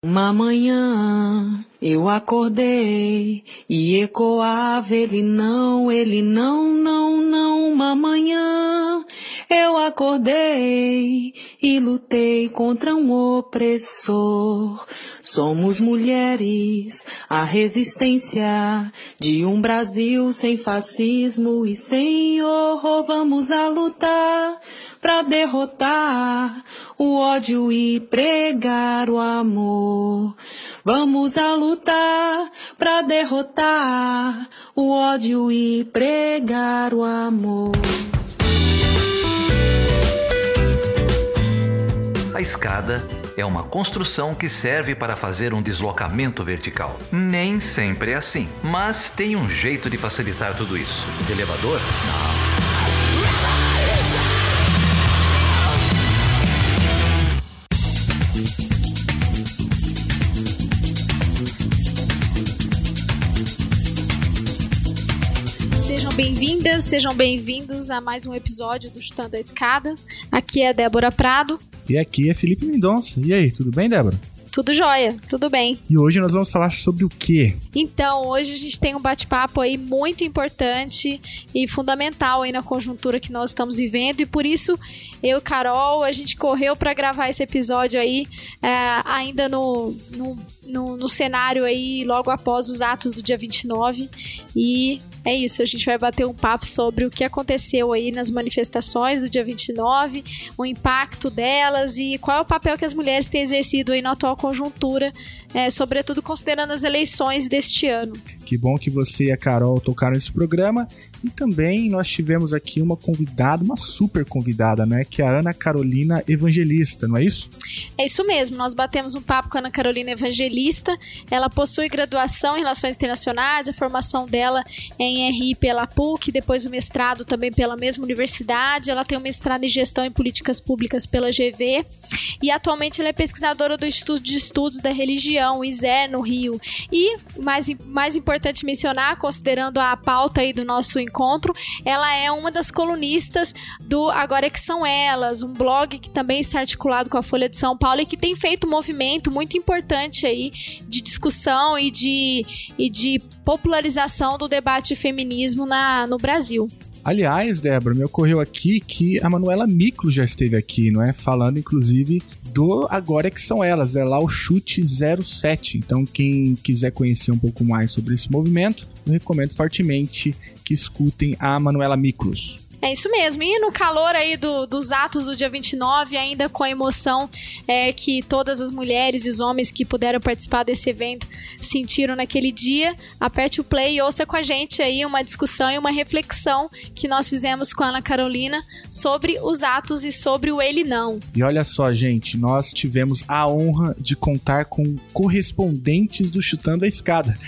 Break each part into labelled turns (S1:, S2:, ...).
S1: Uma manhã eu acordei e ecoava ele não, ele não, não, não. Uma manhã eu acordei e lutei contra um opressor. Somos mulheres, a resistência de um Brasil sem fascismo e sem horror. Vamos a lutar para derrotar o ódio e pregar o amor. Vamos a lutar para derrotar o ódio e pregar o amor.
S2: A escada é uma construção que serve para fazer um deslocamento vertical. Nem sempre é assim, mas tem um jeito de facilitar tudo isso. elevador? Não.
S3: Bem-vindas, sejam bem-vindos a mais um episódio do Chutando a Escada. Aqui é Débora Prado.
S4: E aqui é Felipe Mendonça. E aí, tudo bem, Débora?
S3: Tudo jóia, tudo bem.
S4: E hoje nós vamos falar sobre o quê?
S3: Então, hoje a gente tem um bate-papo aí muito importante e fundamental aí na conjuntura que nós estamos vivendo e por isso eu e Carol, a gente correu para gravar esse episódio aí é, ainda no, no, no, no cenário aí logo após os atos do dia 29 e é isso, a gente vai bater um papo sobre o que aconteceu aí nas manifestações do dia 29, o impacto delas e qual é o papel que as mulheres têm exercido aí na atual conjuntura, é, sobretudo considerando as eleições deste ano.
S4: Que bom que você e a Carol tocaram esse programa. E também nós tivemos aqui uma convidada, uma super convidada, né? Que é a Ana Carolina Evangelista, não é isso?
S3: É isso mesmo. Nós batemos um papo com a Ana Carolina Evangelista. Ela possui graduação em Relações Internacionais, a formação dela é em RI pela PUC, depois o mestrado também pela mesma universidade. Ela tem um mestrado em Gestão em Políticas Públicas pela GV. E atualmente ela é pesquisadora do Instituto de Estudos da Religião, ISER, no Rio. E, mais, mais importante, mencionar, considerando a pauta aí do nosso encontro, ela é uma das colunistas do Agora que são elas, um blog que também está articulado com a Folha de São Paulo e que tem feito um movimento muito importante aí de discussão e de, e de popularização do debate de feminismo na, no Brasil.
S4: Aliás, Débora, me ocorreu aqui que a Manuela Micro já esteve aqui, não é? Falando, inclusive, Agora é que são elas, é lá o Chute 07. Então, quem quiser conhecer um pouco mais sobre esse movimento, eu recomendo fortemente que escutem a Manuela Micros.
S3: É isso mesmo. E no calor aí do, dos atos do dia 29, ainda com a emoção é, que todas as mulheres e os homens que puderam participar desse evento sentiram naquele dia, aperte o play e ouça com a gente aí uma discussão e uma reflexão que nós fizemos com a Ana Carolina sobre os atos e sobre o ele não.
S4: E olha só, gente, nós tivemos a honra de contar com correspondentes do Chutando a Escada.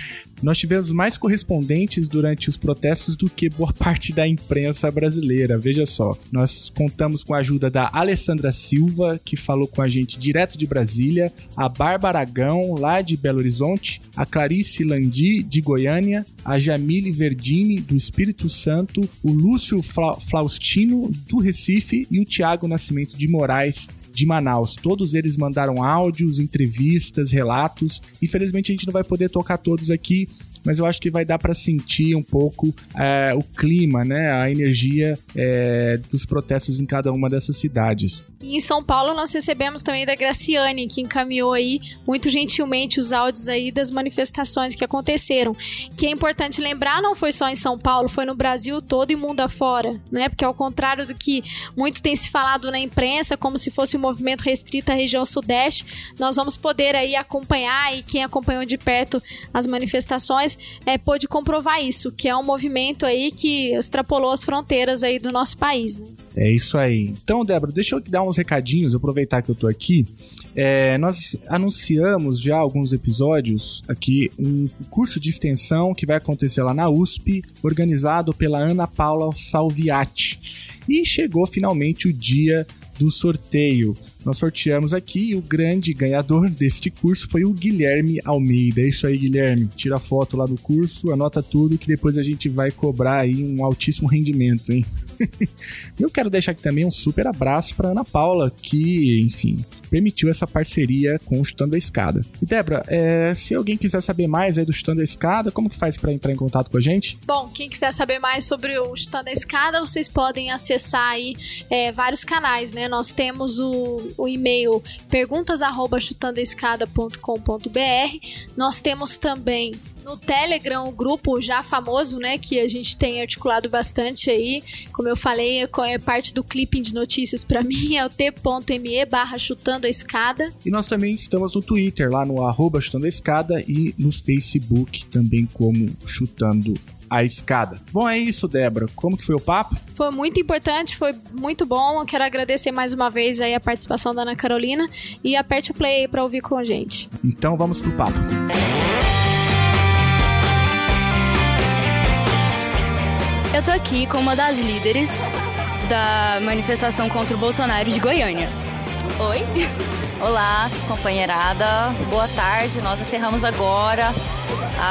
S4: Nós tivemos mais correspondentes durante os protestos do que boa parte da imprensa brasileira. Veja só, nós contamos com a ajuda da Alessandra Silva, que falou com a gente direto de Brasília, a Bárbara Aragão, lá de Belo Horizonte, a Clarice Landi, de Goiânia, a Jamile Verdini, do Espírito Santo, o Lúcio Fla Flaustino, do Recife e o Tiago Nascimento de Moraes, de Manaus. Todos eles mandaram áudios, entrevistas, relatos. Infelizmente a gente não vai poder tocar todos aqui, mas eu acho que vai dar para sentir um pouco é, o clima, né, a energia é, dos protestos em cada uma dessas cidades.
S3: Em São Paulo nós recebemos também da Graciane, que encaminhou aí muito gentilmente os áudios aí das manifestações que aconteceram. Que é importante lembrar, não foi só em São Paulo, foi no Brasil todo e mundo afora, né? Porque ao contrário do que muito tem se falado na imprensa, como se fosse um movimento restrito à região sudeste, nós vamos poder aí acompanhar e quem acompanhou de perto as manifestações é, pôde comprovar isso, que é um movimento aí que extrapolou as fronteiras aí do nosso país. Né?
S4: É isso aí. Então, Débora, deixa eu dar uns recadinhos, aproveitar que eu tô aqui. É, nós anunciamos já alguns episódios aqui um curso de extensão que vai acontecer lá na USP, organizado pela Ana Paula Salviati. E chegou finalmente o dia do sorteio. Nós sorteamos aqui e o grande ganhador deste curso foi o Guilherme Almeida. É isso aí, Guilherme. Tira foto lá do curso, anota tudo que depois a gente vai cobrar aí um altíssimo rendimento, hein? eu quero deixar aqui também um super abraço para Ana Paula, que, enfim, permitiu essa parceria com o Chutando a Escada. E Débora, é, se alguém quiser saber mais aí do Chutando a Escada, como que faz para entrar em contato com a gente?
S3: Bom, quem quiser saber mais sobre o Chutando a Escada, vocês podem acessar aí é, vários canais, né? Nós temos o, o e-mail perguntas@chutandoaescada.com.br. Nós temos também no Telegram, o grupo já famoso, né, que a gente tem articulado bastante aí, como eu falei, é, é parte do clipping de notícias para mim, é o t.me barra chutando a escada.
S4: E nós também estamos no Twitter, lá no arroba chutando a escada e no Facebook também como chutando a escada. Bom, é isso, Débora. Como que foi o papo?
S3: Foi muito importante, foi muito bom. Eu quero agradecer mais uma vez aí a participação da Ana Carolina e aperte o play aí pra ouvir com a gente.
S4: Então vamos pro papo.
S5: Eu tô aqui com uma das líderes da manifestação contra o Bolsonaro de Goiânia. Oi.
S6: Olá, companheirada. Boa tarde. Nós encerramos agora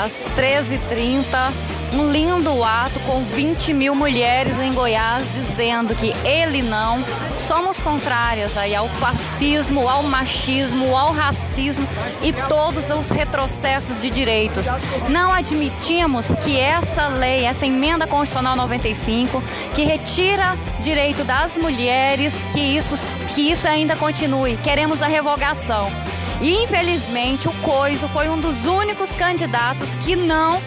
S6: às 13h30 um lindo ato com 20 mil mulheres em Goiás dizendo que ele não. Somos contrárias aí ao fascismo, ao machismo, ao racismo e todos os retrocessos de direitos. Não admitimos que essa lei, essa emenda constitucional 95, que retira direito das mulheres, que isso, que isso ainda continue. Queremos a revogação. E infelizmente o Coiso foi um dos únicos candidatos que não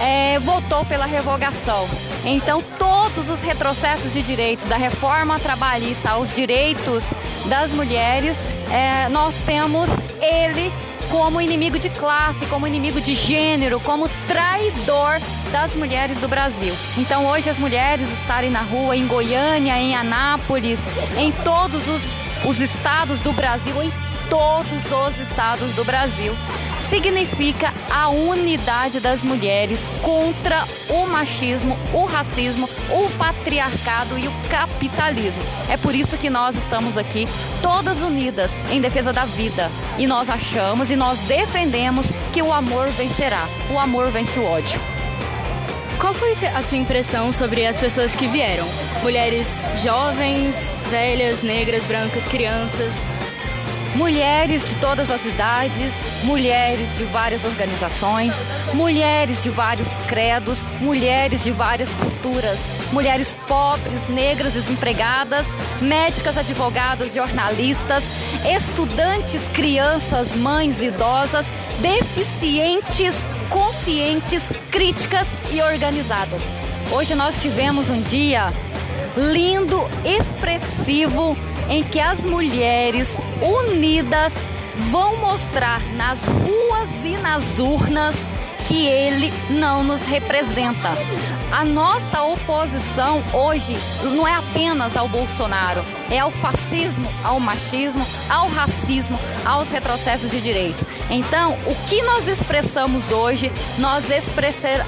S6: é, votou pela revogação. Então, todos os retrocessos de direitos, da reforma trabalhista aos direitos das mulheres, é, nós temos ele como inimigo de classe, como inimigo de gênero, como traidor das mulheres do Brasil. Então, hoje, as mulheres estarem na rua em Goiânia, em Anápolis, em todos os, os estados do Brasil, em todos os estados do Brasil, significa a unidade das mulheres contra o machismo, o racismo, o patriarcado e o capitalismo. É por isso que nós estamos aqui todas unidas em defesa da vida e nós achamos e nós defendemos que o amor vencerá. O amor vence o ódio.
S5: Qual foi a sua impressão sobre as pessoas que vieram? Mulheres jovens, velhas, negras, brancas, crianças?
S6: Mulheres de todas as idades, mulheres de várias organizações, mulheres de vários credos, mulheres de várias culturas, mulheres pobres, negras, desempregadas, médicas, advogadas, jornalistas, estudantes, crianças, mães idosas, deficientes, conscientes, críticas e organizadas. Hoje nós tivemos um dia lindo, expressivo em que as mulheres unidas vão mostrar nas ruas e nas urnas que ele não nos representa. A nossa oposição hoje não é apenas ao Bolsonaro, é ao fascismo, ao machismo, ao racismo, aos retrocessos de direito. Então, o que nós expressamos hoje, nós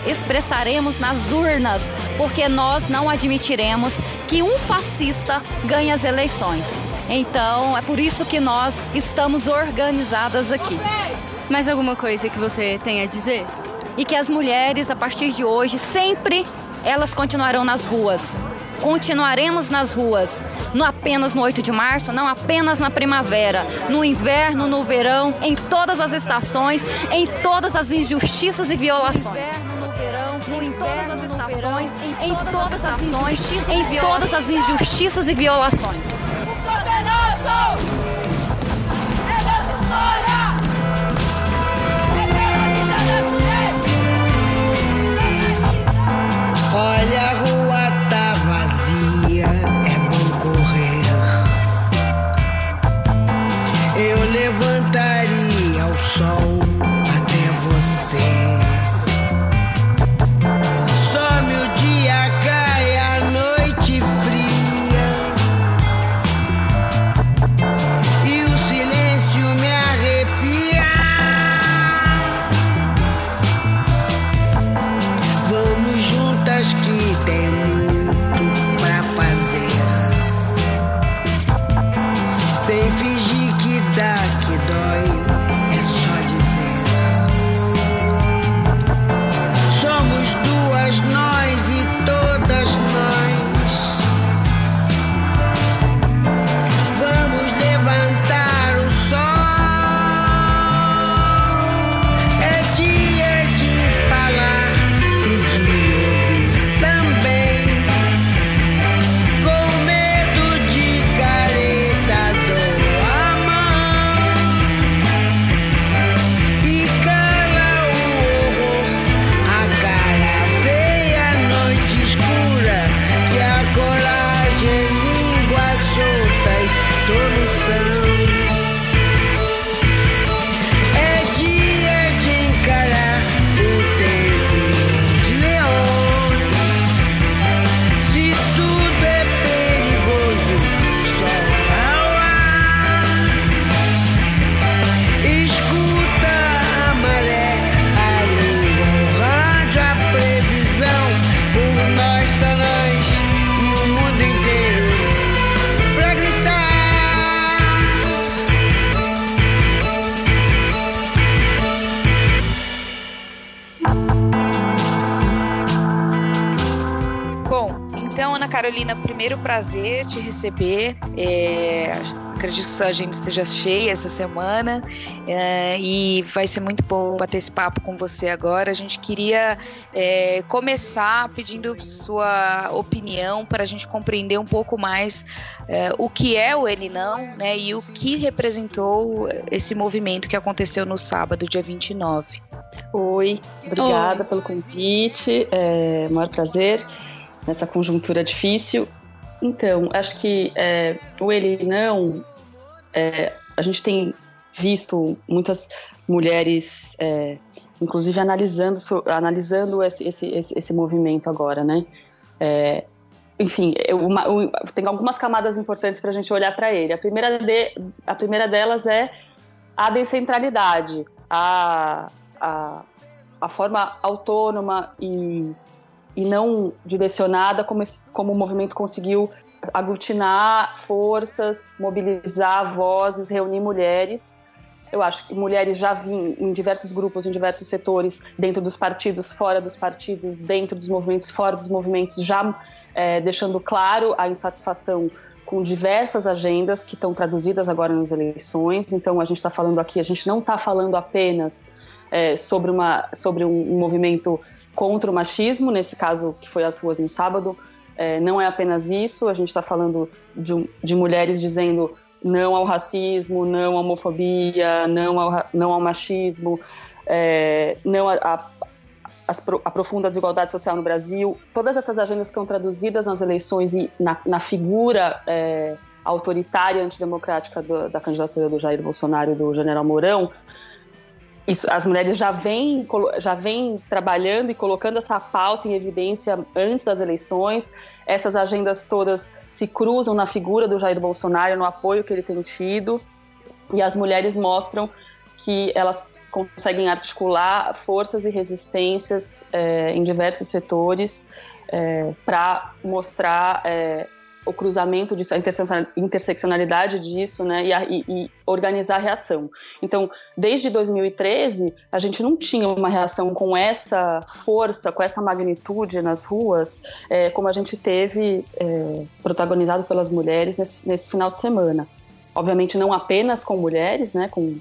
S6: expressaremos nas urnas, porque nós não admitiremos que um fascista ganhe as eleições. Então, é por isso que nós estamos organizadas aqui.
S5: Mais alguma coisa que você tem a dizer?
S6: e que as mulheres, a partir de hoje, sempre elas continuarão nas ruas. Continuaremos nas ruas, não apenas no 8 de março, não apenas na primavera, no inverno, no verão, em todas as estações, em todas as injustiças e violações. Em todas as estações, em todas as injustiças, em todas as injustiças e violações.
S7: Olha a rua
S8: Carolina, primeiro prazer te receber. É, acredito que sua agenda esteja cheia essa semana é, e vai ser muito bom bater esse papo com você agora. A gente queria é, começar pedindo sua opinião para a gente compreender um pouco mais é, o que é o Ele Não né, e o que representou esse movimento que aconteceu no sábado, dia 29.
S9: Oi, obrigada Oi. pelo convite, é um maior prazer nessa conjuntura difícil. Então, acho que é, o ele não, é, a gente tem visto muitas mulheres, é, inclusive analisando, analisando esse, esse, esse, movimento agora, né? É, enfim, uma, tem algumas camadas importantes para a gente olhar para ele. A primeira, de, a primeira delas é a descentralidade, a, a, a forma autônoma e e não direcionada, como, esse, como o movimento conseguiu aglutinar forças, mobilizar vozes, reunir mulheres. Eu acho que mulheres já vinham em diversos grupos, em diversos setores, dentro dos partidos, fora dos partidos, dentro dos movimentos, fora dos movimentos, já é, deixando claro a insatisfação com diversas agendas que estão traduzidas agora nas eleições. Então, a gente está falando aqui, a gente não está falando apenas é, sobre, uma, sobre um, um movimento contra o machismo, nesse caso que foi as ruas no sábado. É, não é apenas isso, a gente está falando de, de, mulheres dizendo não ao racismo, não à homofobia, não ao, não ao machismo, é, não a, a, a, profunda desigualdade social no Brasil. Todas essas agendas que estão traduzidas nas eleições e na, na figura é, autoritária antidemocrática do, da candidatura do Jair Bolsonaro e do general Mourão, isso, as mulheres já vêm, já vêm trabalhando e colocando essa pauta em evidência antes das eleições. Essas agendas todas se cruzam na figura do Jair Bolsonaro, no apoio que ele tem tido. E as mulheres mostram que elas conseguem articular forças e resistências é, em diversos setores é, para mostrar é, o cruzamento disso, a interseccionalidade disso, né, e, a, e, e, organizar a reação. Então, desde 2013, a gente não tinha uma reação com essa força, com essa magnitude nas ruas, é, como a gente teve é, protagonizado pelas mulheres nesse, nesse final de semana. Obviamente, não apenas com mulheres, né, com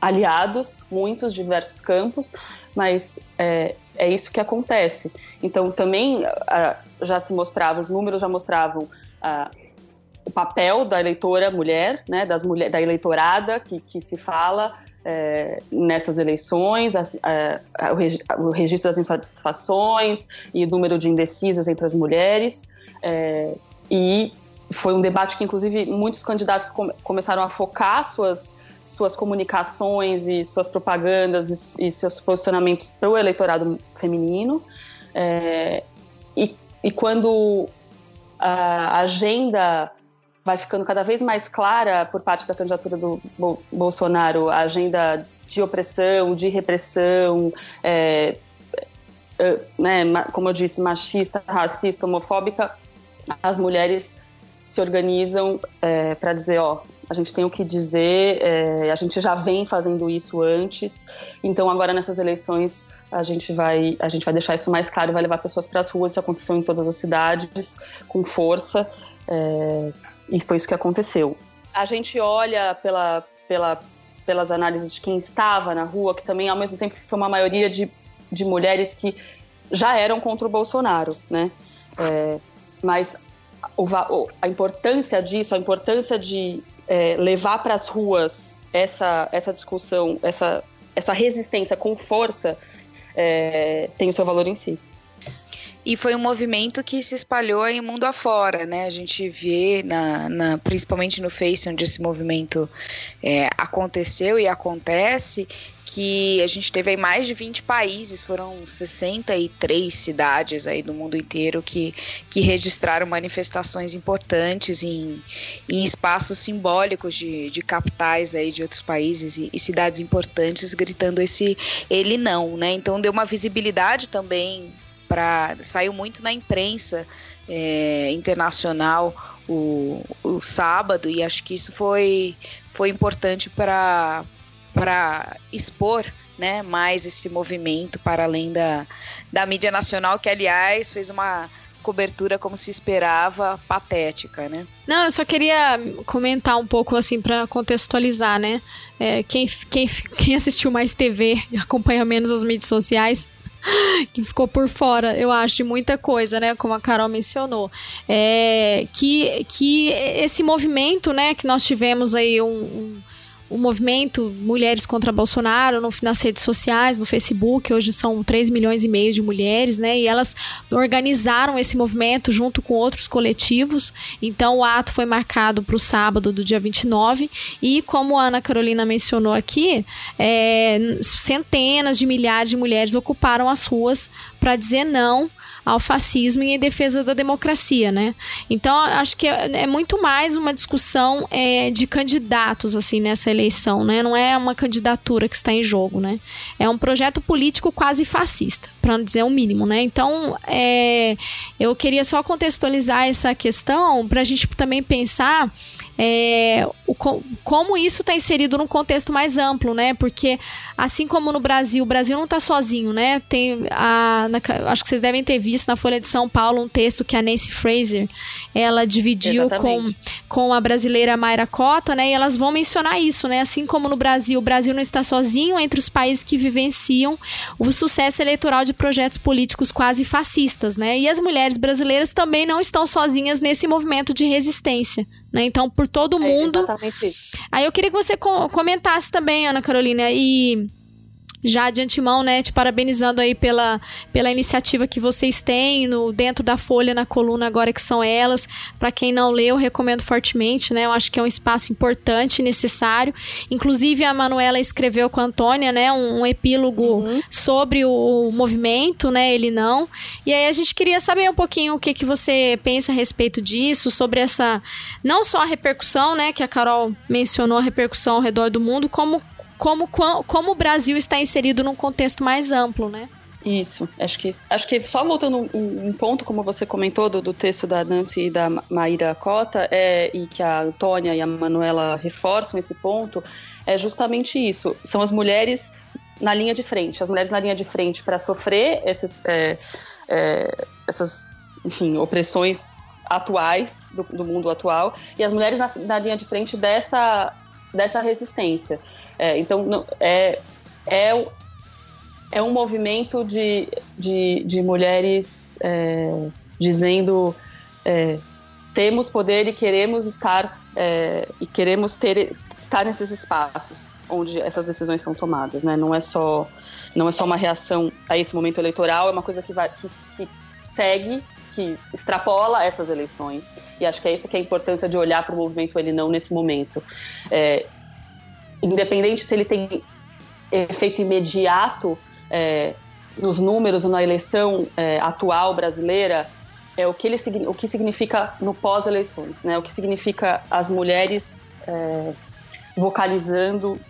S9: aliados, muitos diversos campos, mas é, é isso que acontece. Então, também já se mostrava, os números já mostravam o papel da eleitora mulher, né, das mulher, da eleitorada que, que se fala é, nessas eleições, o, o, registro das insatisfações e o número de indecisas entre as mulheres. É, e foi um debate que, inclusive, muitos candidatos com, começaram a focar suas suas comunicações e suas propagandas e, e seus posicionamentos para o eleitorado feminino. É, e, e quando a agenda vai ficando cada vez mais clara por parte da candidatura do Bolsonaro, a agenda de opressão, de repressão, é, é, né, como eu disse, machista, racista, homofóbica, as mulheres se organizam é, para dizer, ó, a gente tem o que dizer, é, a gente já vem fazendo isso antes, então agora nessas eleições a gente vai a gente vai deixar isso mais claro, vai levar pessoas para as ruas, isso aconteceu em todas as cidades com força é, e foi isso que aconteceu. A gente olha pela, pela, pelas análises de quem estava na rua, que também ao mesmo tempo foi uma maioria de, de mulheres que já eram contra o Bolsonaro, né? É, mas o, a importância disso, a importância de é, levar para as ruas essa, essa discussão, essa, essa resistência com força, é, tem o seu valor em si.
S8: E foi um movimento que se espalhou aí mundo afora, né? A gente vê, na, na principalmente no Face, onde esse movimento é, aconteceu e acontece, que a gente teve aí mais de 20 países, foram 63 cidades aí do mundo inteiro que, que registraram manifestações importantes em, em espaços simbólicos de, de capitais aí de outros países e, e cidades importantes gritando esse ele não, né? Então deu uma visibilidade também para saiu muito na imprensa é, internacional o, o sábado e acho que isso foi foi importante para para expor né, mais esse movimento para além da, da mídia nacional, que aliás fez uma cobertura como se esperava patética, né?
S3: Não, eu só queria comentar um pouco assim para contextualizar, né? É, quem, quem, quem assistiu mais TV e acompanha menos as mídias sociais que ficou por fora, eu acho, muita coisa, né? Como a Carol mencionou. É, que, que esse movimento, né, que nós tivemos aí um, um o movimento Mulheres contra Bolsonaro no, nas redes sociais, no Facebook, hoje são 3 milhões e meio de mulheres, né? E elas organizaram esse movimento junto com outros coletivos. Então o ato foi marcado para o sábado do dia 29 e como a Ana Carolina mencionou aqui, é, centenas de milhares de mulheres ocuparam as ruas para dizer não ao fascismo e em defesa da democracia, né? Então, acho que é, é muito mais uma discussão é, de candidatos, assim, nessa eleição, né? Não é uma candidatura que está em jogo, né? É um projeto político quase fascista, para não dizer o mínimo, né? Então, é, eu queria só contextualizar essa questão para a gente também pensar é, o, como isso está inserido num contexto mais amplo, né? Porque assim como no Brasil, o Brasil não está sozinho, né? Tem a, na, acho que vocês devem ter visto na Folha de São Paulo um texto que a Nancy Fraser ela dividiu com, com a brasileira Mayra Cota, né? E elas vão mencionar isso, né? Assim como no Brasil, o Brasil não está sozinho entre os países que vivenciam o sucesso eleitoral de projetos políticos quase fascistas, né? E as mulheres brasileiras também não estão sozinhas nesse movimento de resistência, né? Então, por todo é mundo.
S9: exatamente isso.
S3: Aí eu queria que você comentasse também, Ana Carolina, e já de antemão, né, te parabenizando aí pela, pela iniciativa que vocês têm no, dentro da Folha, na coluna agora que são elas. Para quem não leu, recomendo fortemente, né? Eu acho que é um espaço importante, necessário. Inclusive a Manuela escreveu com a Antônia, né, um, um epílogo uhum. sobre o, o, movimento, né, ele não. E aí a gente queria saber um pouquinho o que que você pensa a respeito disso, sobre essa não só a repercussão, né, que a Carol mencionou a repercussão ao redor do mundo, como como, como o Brasil está inserido num contexto mais amplo, né?
S9: Isso, acho que acho que só voltando um, um ponto, como você comentou, do, do, texto da Nancy e da Maíra Cota, é, e que a Antônia e a Manuela reforçam esse ponto, é justamente isso. São as mulheres na linha de frente, as mulheres na linha de frente para sofrer esses, é, é, essas, enfim, opressões atuais do, do, mundo atual e as mulheres na, na linha de frente dessa, dessa resistência. É, então, é, é, é um movimento de, de, de mulheres é, dizendo é, temos poder e queremos estar é, e queremos ter estar nesses espaços onde essas decisões são tomadas, né? Não é só não é só uma reação a esse momento eleitoral, é uma coisa que vai que, que segue que extrapola essas eleições. E acho que é essa que é a importância de olhar para o movimento ele não nesse momento. É, independente se ele tem efeito imediato é, nos números ou na eleição é, atual brasileira, é o que, ele, o que significa no pós-eleições, né? O que significa as mulheres é, vocalizando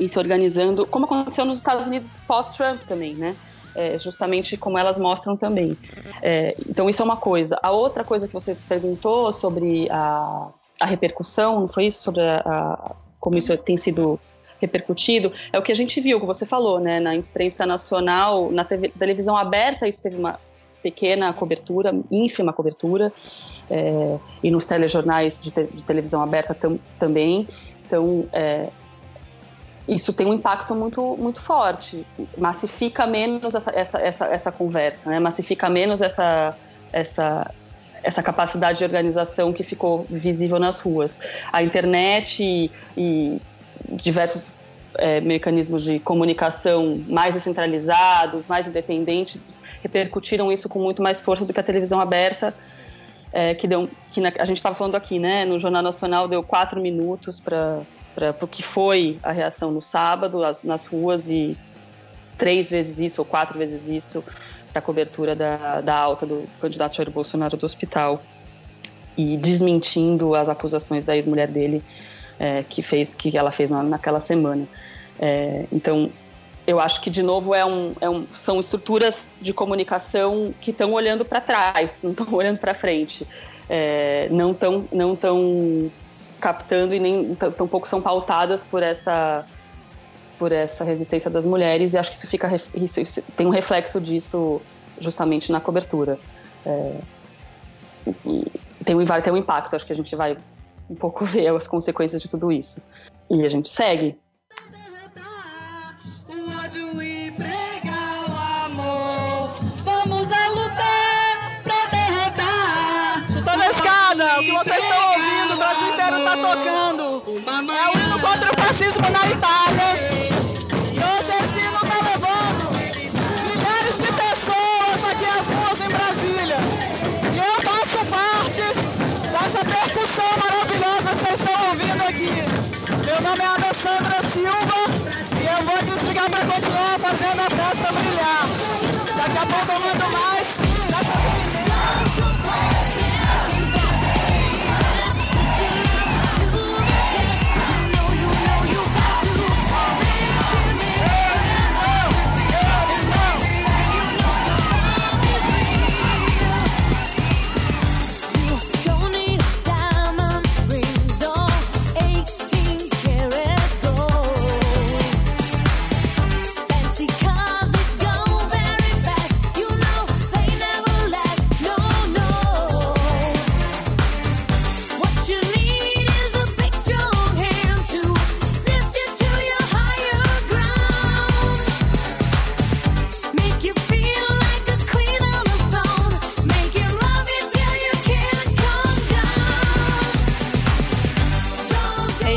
S9: e se organizando, como aconteceu nos Estados Unidos pós-Trump também, né? É, justamente como elas mostram também. É, então isso é uma coisa. A outra coisa que você perguntou sobre a, a repercussão, não foi isso sobre a, a como isso tem sido repercutido, é o que a gente viu, que você falou, né? Na imprensa nacional, na TV, televisão aberta, isso teve uma pequena cobertura, ínfima cobertura, é, e nos telejornais de, te, de televisão aberta tam, também. Então, é, isso tem um impacto muito, muito forte. Massifica menos essa, essa, essa, essa conversa, né? massifica menos essa, essa, essa capacidade de organização que ficou visível nas ruas. A internet e, e diversos é, mecanismos de comunicação mais descentralizados, mais independentes, repercutiram isso com muito mais força do que a televisão aberta, é, que deu, que na, a gente estava falando aqui, né? No Jornal Nacional deu quatro minutos para o que foi a reação no sábado as, nas ruas e três vezes isso ou quatro vezes isso a cobertura da, da alta do candidato Jair Bolsonaro do hospital e desmentindo as acusações da ex-mulher dele é, que fez que ela fez na, naquela semana. É, então, eu acho que de novo é um, é um são estruturas de comunicação que estão olhando para trás, não estão olhando para frente, é, não estão não tão captando e nem tampouco são pautadas por essa por essa resistência das mulheres e acho que isso fica isso, isso tem um reflexo disso justamente na cobertura. É, tem um, vai ter um impacto. Acho que a gente vai um pouco ver as consequências de tudo isso. E a gente segue.
S10: Vocês estão ouvindo, o Brasil inteiro tá tocando. É o hino contra o fascismo na Itália.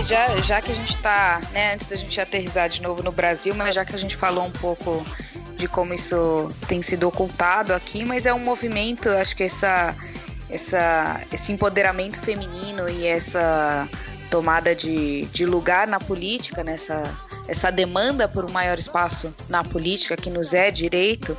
S8: Já, já que a gente tá, né, antes da gente aterrizar de novo no Brasil, mas já que a gente falou um pouco de como isso tem sido ocultado aqui, mas é um movimento, acho que essa, essa, esse empoderamento feminino e essa tomada de, de lugar na política, nessa essa demanda por um maior espaço na política que nos é direito,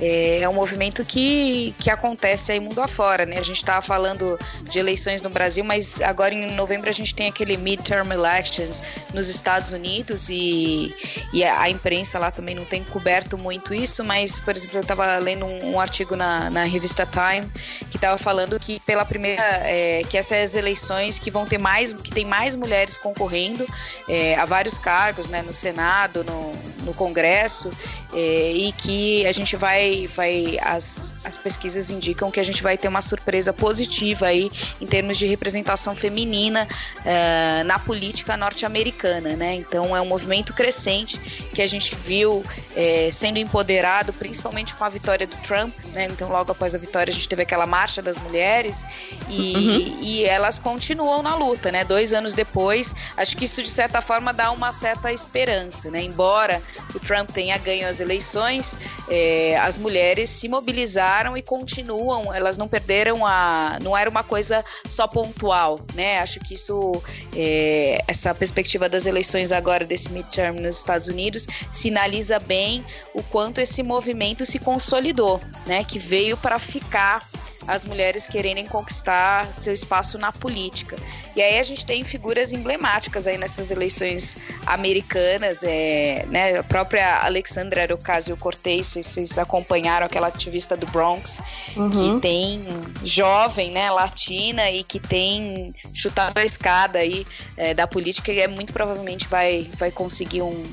S8: é, é um movimento que, que acontece aí mundo afora, né? A gente estava falando de eleições no Brasil, mas agora em novembro a gente tem aquele midterm elections nos Estados Unidos e, e a imprensa lá também não tem coberto muito isso, mas, por exemplo, eu estava lendo um, um artigo na, na revista Time que estava falando que pela primeira é, que essas eleições que vão ter mais que tem mais mulheres concorrendo é, a vários cargos, né, no Senado, no, no Congresso é, e que a gente vai vai as, as pesquisas indicam que a gente vai ter uma surpresa positiva aí em termos de representação feminina é, na política norte-americana, né? Então é um movimento crescente que a gente viu é, sendo empoderado, principalmente com a vitória do Trump, né? Então logo após a vitória a gente teve aquela marcha das mulheres e,
S9: Uhum.
S8: e elas continuam na luta, né? Dois anos depois, acho que isso de certa forma dá uma certa esperança, né? Embora o Trump tenha ganho as eleições, é, as mulheres se mobilizaram e continuam, elas não perderam a. não era uma coisa só pontual, né? Acho que isso, é, essa perspectiva das eleições agora desse midterm nos Estados Unidos sinaliza bem o quanto esse movimento se consolidou, né? Que veio para ficar as mulheres quererem conquistar seu espaço na política. E aí a gente tem figuras emblemáticas aí nessas eleições americanas, é, né, a própria Alexandra Ocasio-Cortez, se vocês acompanharam aquela ativista do Bronx,
S9: Uhum.
S8: que tem jovem, né, latina e que tem chutado a escada aí é, da política e é muito provavelmente vai, vai conseguir um,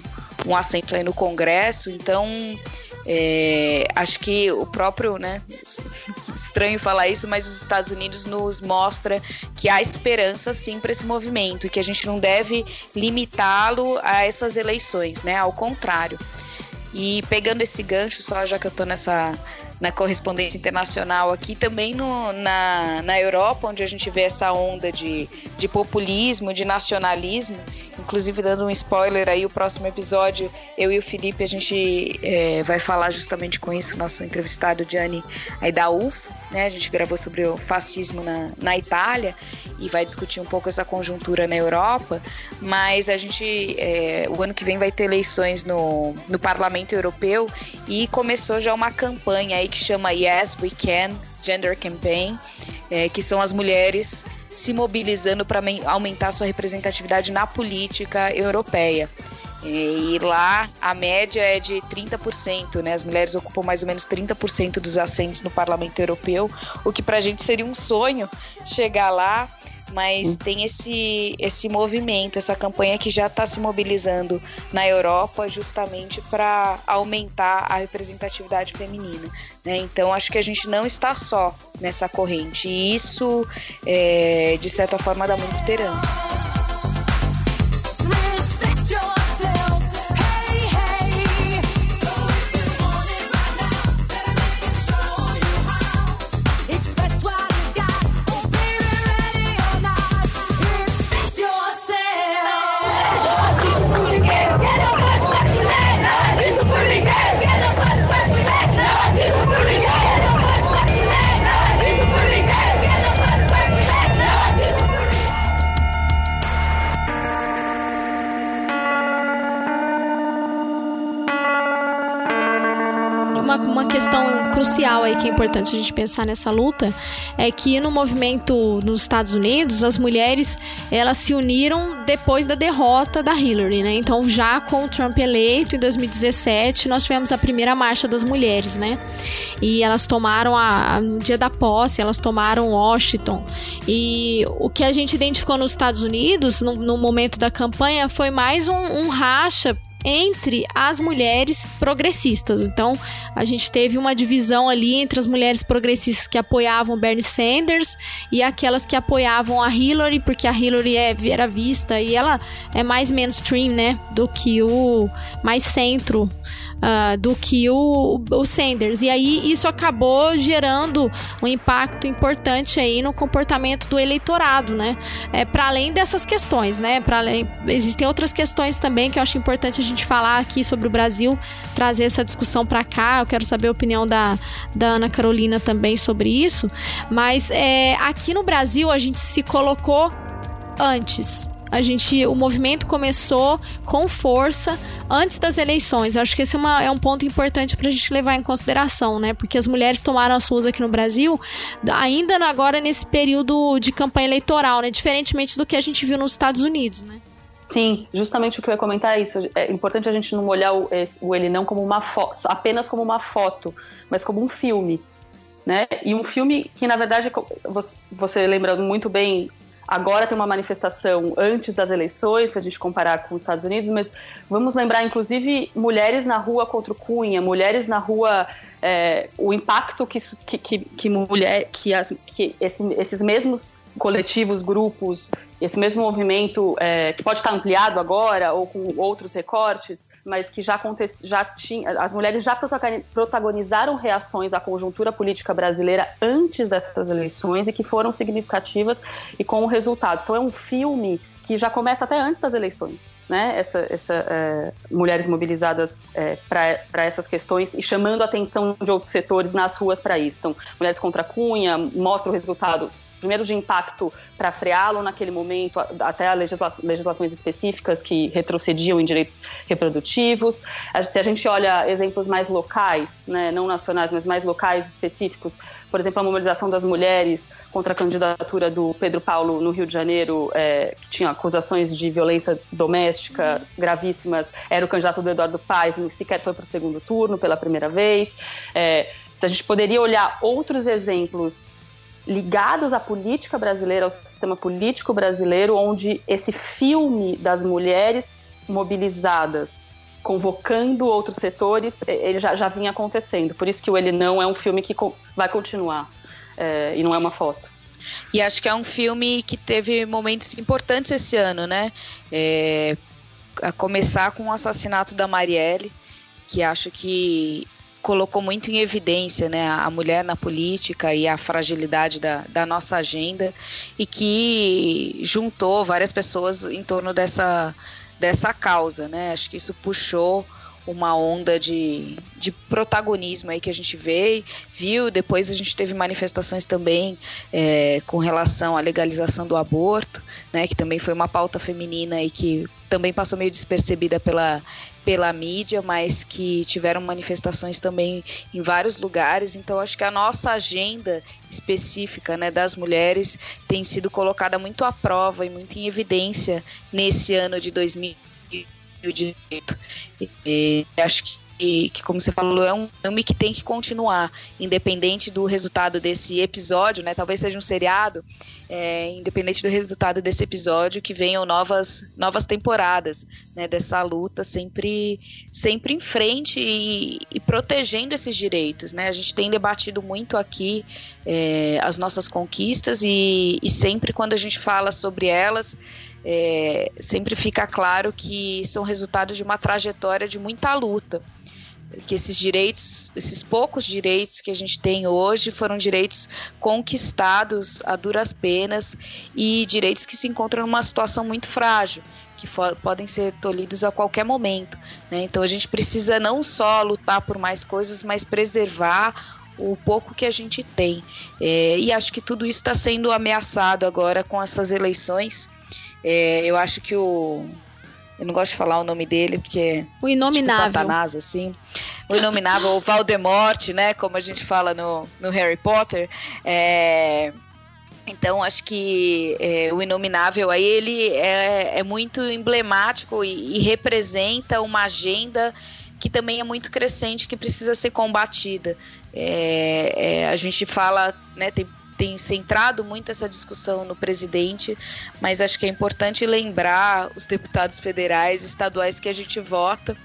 S8: um assento aí no Congresso. Então, é, acho que o próprio, né? Estranho falar isso, mas os Estados Unidos nos mostra que há esperança sim para esse movimento e que a gente não deve limitá-lo a essas eleições, né? Ao contrário. E pegando esse gancho, só já que eu tô nessa na correspondência internacional aqui, também no, na, na Europa, onde a gente vê essa onda de, de populismo, de nacionalismo, inclusive dando um spoiler aí, o próximo episódio, eu e o Felipe, a gente é, vai falar justamente com isso, nosso entrevistado Gianni aí da UF, né, a gente gravou sobre o fascismo na, na Itália e vai discutir um pouco essa conjuntura na Europa, mas a gente, é, o ano que vem vai ter eleições no, no Parlamento Europeu e começou já uma campanha aí que chama Yes We Can Gender Campaign, é, que são as mulheres se mobilizando para aumentar sua representatividade na política europeia. E lá a média é de 30%, né? As mulheres ocupam mais ou menos 30% dos assentos no Parlamento Europeu, o que pra gente seria um sonho chegar lá. mas tem esse, esse movimento, essa campanha que já está se mobilizando na Europa justamente para aumentar a representatividade feminina. né? Então acho que a gente não está só nessa corrente e isso, é, de certa forma, dá muita esperança.
S3: Questão crucial aí que é importante a gente pensar nessa luta é que no movimento nos Estados Unidos as mulheres elas se uniram depois da derrota da Hillary, né? Então já com o Trump eleito em 2017 nós tivemos a primeira marcha das mulheres, né? E elas tomaram a, a- no dia da posse elas tomaram Washington e o que a gente identificou nos Estados Unidos no, no momento da campanha foi mais um, um racha entre as mulheres progressistas. Então, a gente teve uma divisão ali entre as mulheres progressistas que apoiavam Bernie Sanders e aquelas que apoiavam a Hillary, porque a Hillary é, era vista e ela é mais mainstream, né, do que o mais centro. Ah, do que o, o Sanders. E aí isso acabou gerando um impacto importante aí no comportamento do eleitorado, né? É, para além dessas questões, né? Para além existem outras questões também que eu acho importante a gente falar aqui sobre o Brasil, trazer essa discussão para cá. Eu quero saber a opinião da, da Ana Carolina também sobre isso. Mas é, aqui no Brasil a gente se colocou antes. A gente, o movimento começou com força antes das eleições. Acho que esse é, uma- é um ponto importante para a gente levar em consideração, né? Porque as mulheres tomaram as ruas aqui no Brasil ainda agora nesse período de campanha eleitoral, né? Diferentemente do que a gente viu nos Estados Unidos, né?
S9: Sim, justamente o que eu ia comentar é isso. É importante a gente não olhar o, o ele não como uma foto, apenas como uma foto, mas como um filme, né? E um filme que na verdade você lembrando muito bem, agora tem uma manifestação antes das eleições, se a gente comparar com os Estados Unidos, mas vamos lembrar inclusive mulheres na rua contra o Cunha, mulheres na rua é, o impacto que, que, que, que mulher, que, as, que esse- esses mesmos coletivos, grupos, esse mesmo movimento é, que pode estar ampliado agora ou com outros recortes, mas que já acontece, já tinha, as mulheres já protagoni- protagonizaram reações à conjuntura política brasileira antes dessas eleições e que foram significativas e com resultados. Então é um filme que já começa até antes das eleições, né? Essa, essa é, mulheres mobilizadas é, para essas questões e chamando a atenção de outros setores nas ruas para isso. Então, mulheres contra a Cunha mostra o resultado primeiro de impacto para freá-lo naquele momento, até legisla- legislações específicas que retrocediam em direitos reprodutivos. Se a gente olha exemplos mais locais, né, não nacionais, mas mais locais específicos, por exemplo, a mobilização das mulheres contra a candidatura do Pedro Paulo no Rio de Janeiro, é, que tinha acusações de violência doméstica gravíssimas, era o candidato do Eduardo Paes e sequer foi para o segundo turno pela primeira vez. É, a gente poderia olhar outros exemplos ligados à política brasileira, ao sistema político brasileiro, onde esse filme das mulheres mobilizadas, convocando outros setores, ele já, já vinha acontecendo. Por isso que o Ele Não é um filme que vai continuar, eh, e não é uma foto.
S8: E acho que é um filme que teve momentos importantes esse ano, né? É, a começar com o assassinato da Marielle, que acho que colocou muito em evidência né, a mulher na política e a fragilidade da, da nossa agenda e que juntou várias pessoas em torno dessa, dessa causa, né? Acho que isso puxou uma onda de, de protagonismo aí que a gente vê, viu, depois a gente teve manifestações também é, com relação à legalização do aborto, né, que também foi uma pauta feminina e que também passou meio despercebida pela, pela mídia, mas que tiveram manifestações também em vários lugares. Então, acho que a nossa agenda específica né, das mulheres tem sido colocada muito à prova e muito em evidência nesse ano de 2018. E acho que que, como você falou, é um filme que tem que continuar, independente do resultado desse episódio, né? Talvez seja um seriado, é, independente do resultado desse episódio, que venham novas, novas temporadas, né? Dessa luta sempre, sempre em frente e, e protegendo esses direitos, né? A gente tem debatido muito aqui é, as nossas conquistas e, e sempre quando a gente fala sobre elas, é, sempre fica claro que são resultado de uma trajetória de muita luta. Que esses direitos, esses poucos direitos que a gente tem hoje foram direitos conquistados a duras penas e direitos que se encontram numa situação muito frágil, que podem ser tolhidos a qualquer momento. Né? Então a gente precisa não só lutar por mais coisas, mas preservar o pouco que a gente tem. É, e acho que tudo isso está sendo ameaçado agora com essas eleições. É, eu acho que o. Eu não gosto de falar o nome dele, porque.
S3: O Inominável.
S8: Tipo Satanás, assim. O Inominável, o Valdemort, né? Como a gente fala no, no Harry Potter. É. Então, acho que é, o Inominável aí, ele é, é muito emblemático e, e, representa uma agenda que também é muito crescente, que precisa ser combatida. É, é, a gente fala, né, tem, tem centrado muito essa discussão no presidente, mas acho que é importante lembrar os deputados federais, estaduais que a gente vota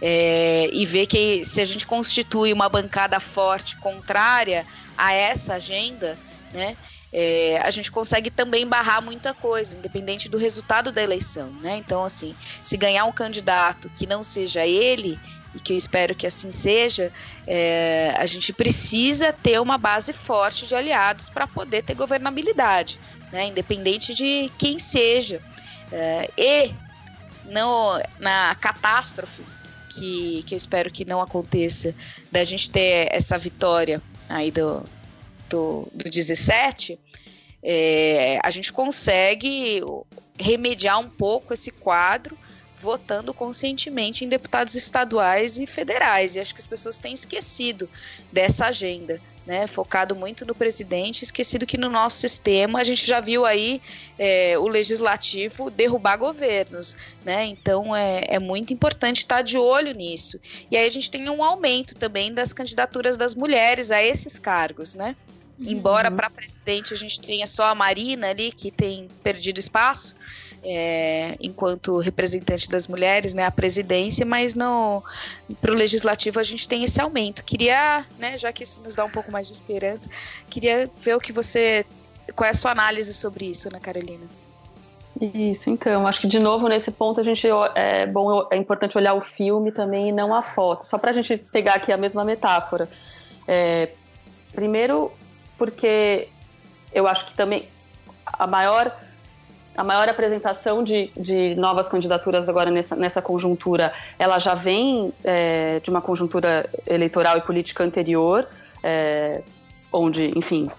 S8: é, e ver que se a gente constitui uma bancada forte contrária a essa agenda, né, é, a gente consegue também barrar muita coisa, independente do resultado da eleição, né? Então, assim, se ganhar um candidato que não seja ele, e que eu espero que assim seja, é, a gente precisa ter uma base forte de aliados para poder ter governabilidade, né? Independente de quem seja. É, e no, na catástrofe, que, que eu espero que não aconteça, da gente ter essa vitória aí do, do, do 17, é, a gente consegue remediar um pouco esse quadro votando conscientemente em deputados estaduais e federais. E acho que as pessoas têm esquecido dessa agenda. Né, focado muito no presidente, esquecido que no nosso sistema a gente já viu aí é, o legislativo derrubar governos, né? Então é, é muito importante estar de olho nisso. E aí a gente tem um aumento também das candidaturas das mulheres a esses cargos, né? Embora para presidente a gente tenha só a Marina ali, que tem perdido espaço, é, enquanto representante das mulheres, né, a presidência, mas para o legislativo a gente tem esse aumento. Queria, né, já que isso nos dá um pouco mais de esperança, queria ver o que você. Qual é a sua análise sobre isso, Ana Carolina?
S9: Isso, então, acho que de novo nesse ponto a gente é bom, é importante olhar o filme também e não a foto. Só para a gente pegar aqui a mesma metáfora. É, primeiro, porque eu acho que também a maior a maior apresentação de, de novas candidaturas agora nessa, nessa conjuntura, ela já vem é, de uma conjuntura eleitoral e política anterior, é, onde, enfim,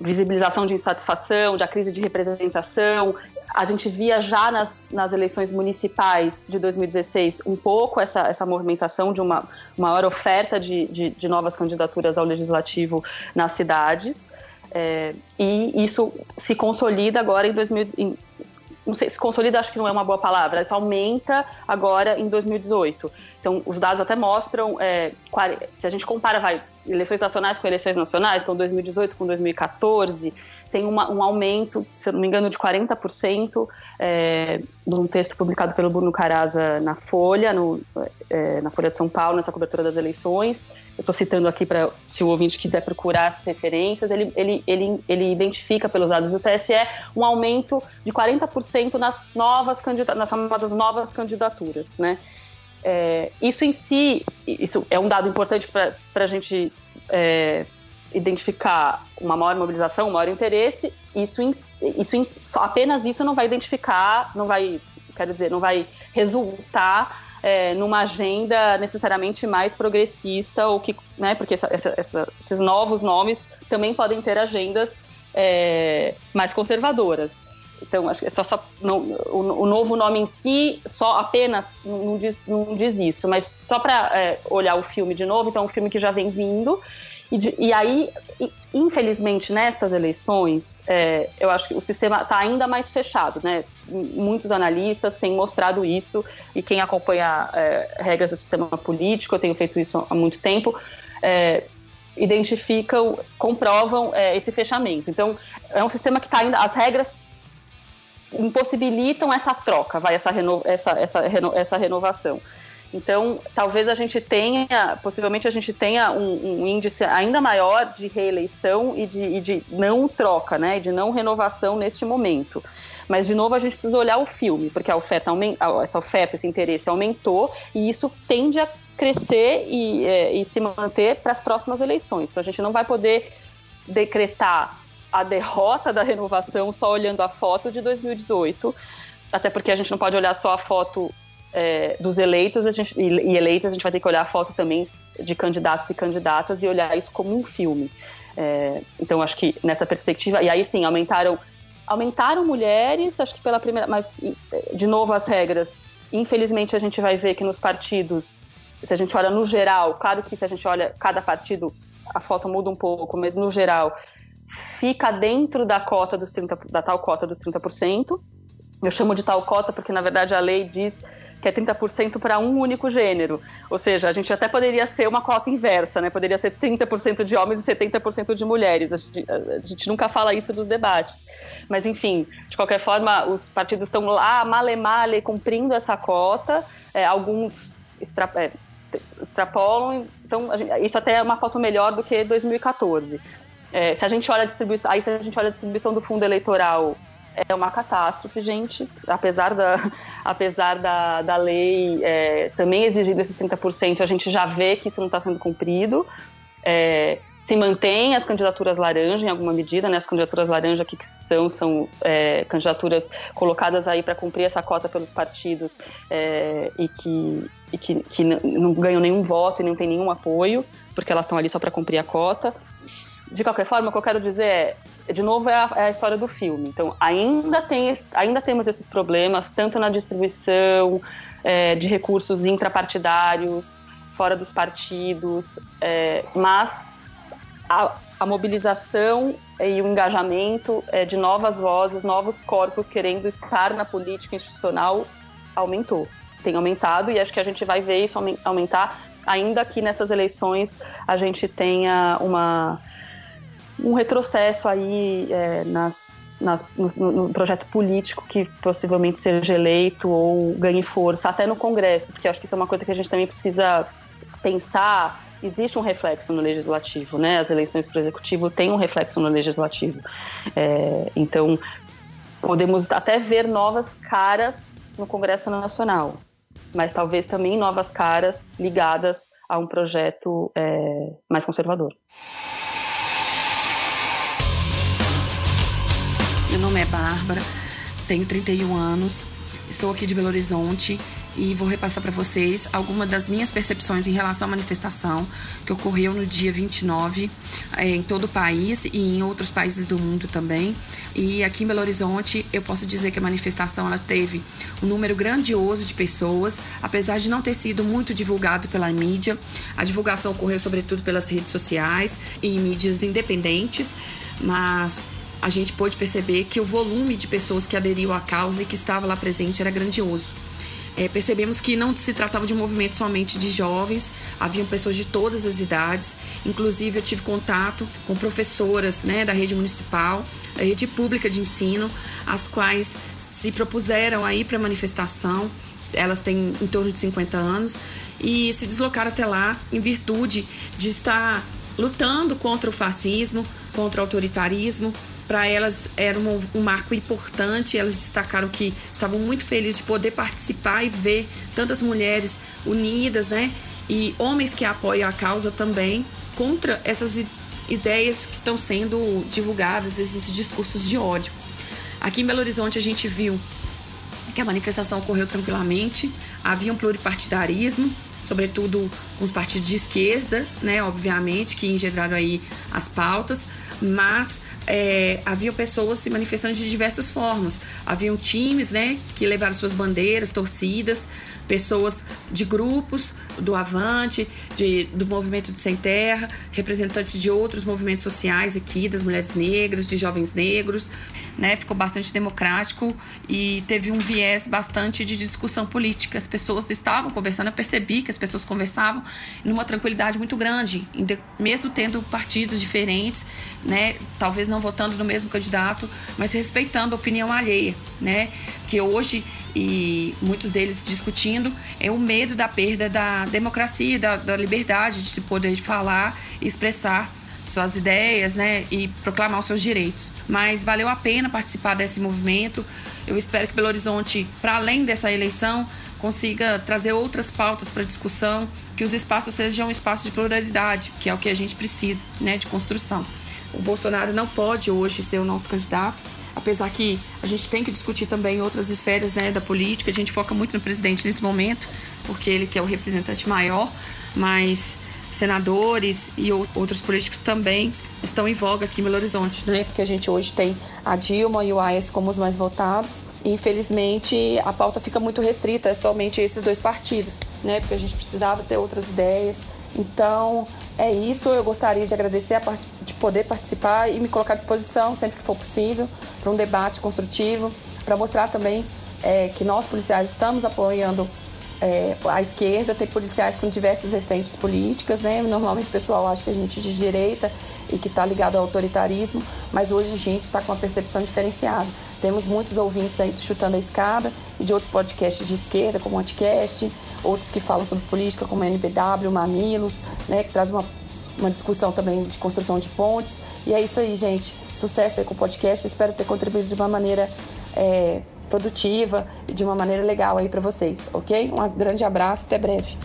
S9: visibilização de insatisfação, de crise de representação. A gente via já nas, nas eleições municipais de 2016 um pouco essa, essa movimentação de uma maior oferta de, de, de novas candidaturas ao legislativo nas cidades. É, e isso se consolida agora em 2000. Em, não sei, se consolida acho que não é uma boa palavra, isso aumenta agora em 2018. Então, os dados até mostram, é, se a gente compara vai, eleições nacionais com eleições nacionais, então 2018 com 2014, tem uma, um aumento, se eu não me engano, de 40% é, num texto publicado pelo Bruno Caraza na Folha, no, é, na Folha de São Paulo, nessa cobertura das eleições. Eu estou citando aqui para, se o ouvinte quiser procurar as referências, ele, ele, ele, ele identifica pelos dados do TSE um aumento de 40% nas novas, nas chamadas novas candidaturas, né? É, isso em si, isso é um dado importante para a gente é, identificar uma maior mobilização, um maior interesse, isso, isso apenas isso não vai identificar, não vai, quero dizer, não vai resultar é, numa agenda necessariamente mais progressista ou que, né, porque essa, essa, esses novos nomes também podem ter agendas é, mais conservadoras. Então, acho que é só, só não, o, o, novo nome em si só apenas não diz, não diz isso, mas só para é, olhar o filme de novo, então é um filme que já vem vindo E, de- e aí, infelizmente, nestas eleições, é, eu acho que o sistema está ainda mais fechado, né? Muitos analistas têm mostrado isso, e quem acompanha é, regras do sistema político, eu tenho feito isso há muito tempo, é, identificam, comprovam é, esse fechamento. Então, é um sistema que está ainda. As regras impossibilitam essa troca, vai essa, reno, essa, essa, reno, essa renovação. Então, talvez a gente tenha, possivelmente a gente tenha um, um índice ainda maior de reeleição e de, e de não troca, né, de não renovação neste momento. Mas, de novo, a gente precisa olhar o filme, porque a oferta, essa oferta, esse interesse aumentou e isso tende a crescer e, é, e se manter para as próximas eleições. Então, a gente não vai poder decretar a derrota da renovação só olhando a foto de 2018, até porque a gente não pode olhar só a foto é, dos eleitos a gente, e, eleitas, a gente vai ter que olhar a foto também de candidatos e candidatas e olhar isso como um filme. É, então, acho que nessa perspectiva, e aí sim, aumentaram, aumentaram mulheres, acho que pela primeira, mas de novo as regras, infelizmente a gente vai ver que nos partidos, se a gente olha no geral, claro que se a gente olha cada partido, a foto muda um pouco, mas no geral, fica dentro da cota dos 30, da tal cota dos 30%. Eu chamo de tal cota porque, na verdade, a lei diz que é 30% para um único gênero. Ou seja, a gente até poderia ser uma cota inversa, né? Poderia ser 30% de homens e 70% de mulheres. A gente, a gente nunca fala isso dos debates. Mas, enfim, de qualquer forma, os partidos estão lá, male male, cumprindo essa cota. É, alguns extra, é, extrapolam. Então, gente- isso até é uma foto melhor do que 2014. É, se a gente olha a distribuição, aí se a gente olha a distribuição do fundo eleitoral, é uma catástrofe, gente. Apesar da, apesar da, da lei é, também exigindo esses 30%, a gente já vê que isso não está sendo cumprido. É, se mantém as candidaturas laranja em alguma medida, né? As candidaturas laranja aqui que são são é, candidaturas colocadas aí para cumprir essa cota pelos partidos é, e que, e que, que não- não ganham nenhum voto e não tem nenhum apoio, porque elas estão ali só para cumprir a cota. De qualquer forma, o que eu quero dizer é, de novo, é a, é a história do filme. Então, ainda, tem, ainda temos esses problemas, tanto na distribuição é, de recursos intrapartidários, fora dos partidos, é, mas a, a mobilização e o engajamento é, de novas vozes, novos corpos querendo estar na política institucional aumentou. Tem aumentado e acho que a gente vai ver isso aumen- aumentar, ainda que nessas eleições a gente tenha uma, um retrocesso aí é, nas, nas- no, no projeto político que possivelmente seja eleito ou ganhe força, até no Congresso, porque acho que isso é uma coisa que a gente também precisa pensar. Existe um reflexo no legislativo, né? As eleições para o executivo têm um reflexo no legislativo. É, então, podemos até ver novas caras no Congresso Nacional, mas talvez também novas caras ligadas a um projeto é, mais conservador.
S11: Meu nome é Bárbara, tenho 31 anos, estou aqui de Belo Horizonte e vou repassar para vocês algumas das minhas percepções em relação à manifestação que ocorreu no dia 29 eh, em todo o país e em outros países do mundo também. E aqui em Belo Horizonte, eu posso dizer que a manifestação ela teve um número grandioso de pessoas, apesar de não ter sido muito divulgado pela mídia. A divulgação ocorreu sobretudo pelas redes sociais e em mídias independentes, mas a gente pôde perceber que o volume de pessoas que aderiu à causa e que estava lá presente era grandioso. É, percebemos que não se tratava de um movimento somente de jovens, haviam pessoas de todas as idades. Inclusive, eu tive contato com professoras né, da rede municipal, da rede pública de ensino, as quais se propuseram a ir para a manifestação. Elas têm em torno de 50 anos e se deslocaram até lá em virtude de estar lutando contra o fascismo, contra o autoritarismo. Para elas era um, um marco importante. Elas destacaram que estavam muito felizes de poder participar e ver tantas mulheres unidas, né? E homens que apoiam a causa também contra essas ideias que estão sendo divulgadas, esses discursos de ódio. Aqui em Belo Horizonte a gente viu que a manifestação ocorreu tranquilamente, havia um pluripartidarismo, sobretudo com os partidos de esquerda, né, obviamente, que engendraram aí as pautas, mas é, havia pessoas se manifestando de diversas formas. Haviam times, né, que levaram suas bandeiras, torcidas, pessoas de grupos do Avante, de, do movimento de Sem Terra, representantes de outros movimentos sociais aqui, das mulheres negras, de jovens negros, né? Ficou bastante democrático e teve um viés bastante de discussão política. As pessoas estavam conversando, eu percebi que as pessoas conversavam numa tranquilidade muito grande, mesmo tendo partidos diferentes, né? Talvez não votando no mesmo candidato, mas respeitando a opinião alheia, né? Que hoje e muitos deles discutindo é o medo da perda da democracia, da, da liberdade de se poder falar e expressar suas ideias, né, e proclamar os seus direitos. Mas valeu a pena participar desse movimento. Eu espero que Belo Horizonte, para além dessa eleição, consiga trazer outras pautas para discussão, que os espaços sejam um espaço de pluralidade, que é o que a gente precisa, né, de construção. O Bolsonaro não pode hoje ser o nosso candidato, apesar que a gente tem que discutir também outras esferas né, da política. A gente foca muito no presidente nesse momento, porque ele que é o representante maior, mas senadores e ou- outros políticos também estão em voga aqui em Belo Horizonte, né? Porque a gente hoje tem a Dilma e o Aécio como os mais votados. Infelizmente, a pauta fica muito restrita, é somente esses dois partidos, né? Porque a gente precisava ter outras ideias. Então, é isso. Eu gostaria de agradecer de poder participar e me colocar à disposição sempre que for possível para um debate construtivo, para mostrar também é, que nós policiais estamos apoiando é, a esquerda, tem policiais com diversas vertentes políticas, né? Normalmente o pessoal acha que a gente é de direita e que está ligado ao autoritarismo, mas hoje a gente está com uma percepção diferenciada. Temos muitos ouvintes aí do Chutando a Escada e de outros podcasts de esquerda, como o Anticast, outros que falam sobre política, como a NPW, Mamilos, né? Que traz uma, uma discussão também de construção de pontes. E é isso aí, gente. Sucesso aí com o podcast. Espero ter contribuído de uma maneira é, produtiva e de uma maneira legal aí para vocês, ok? Um grande abraço, até breve.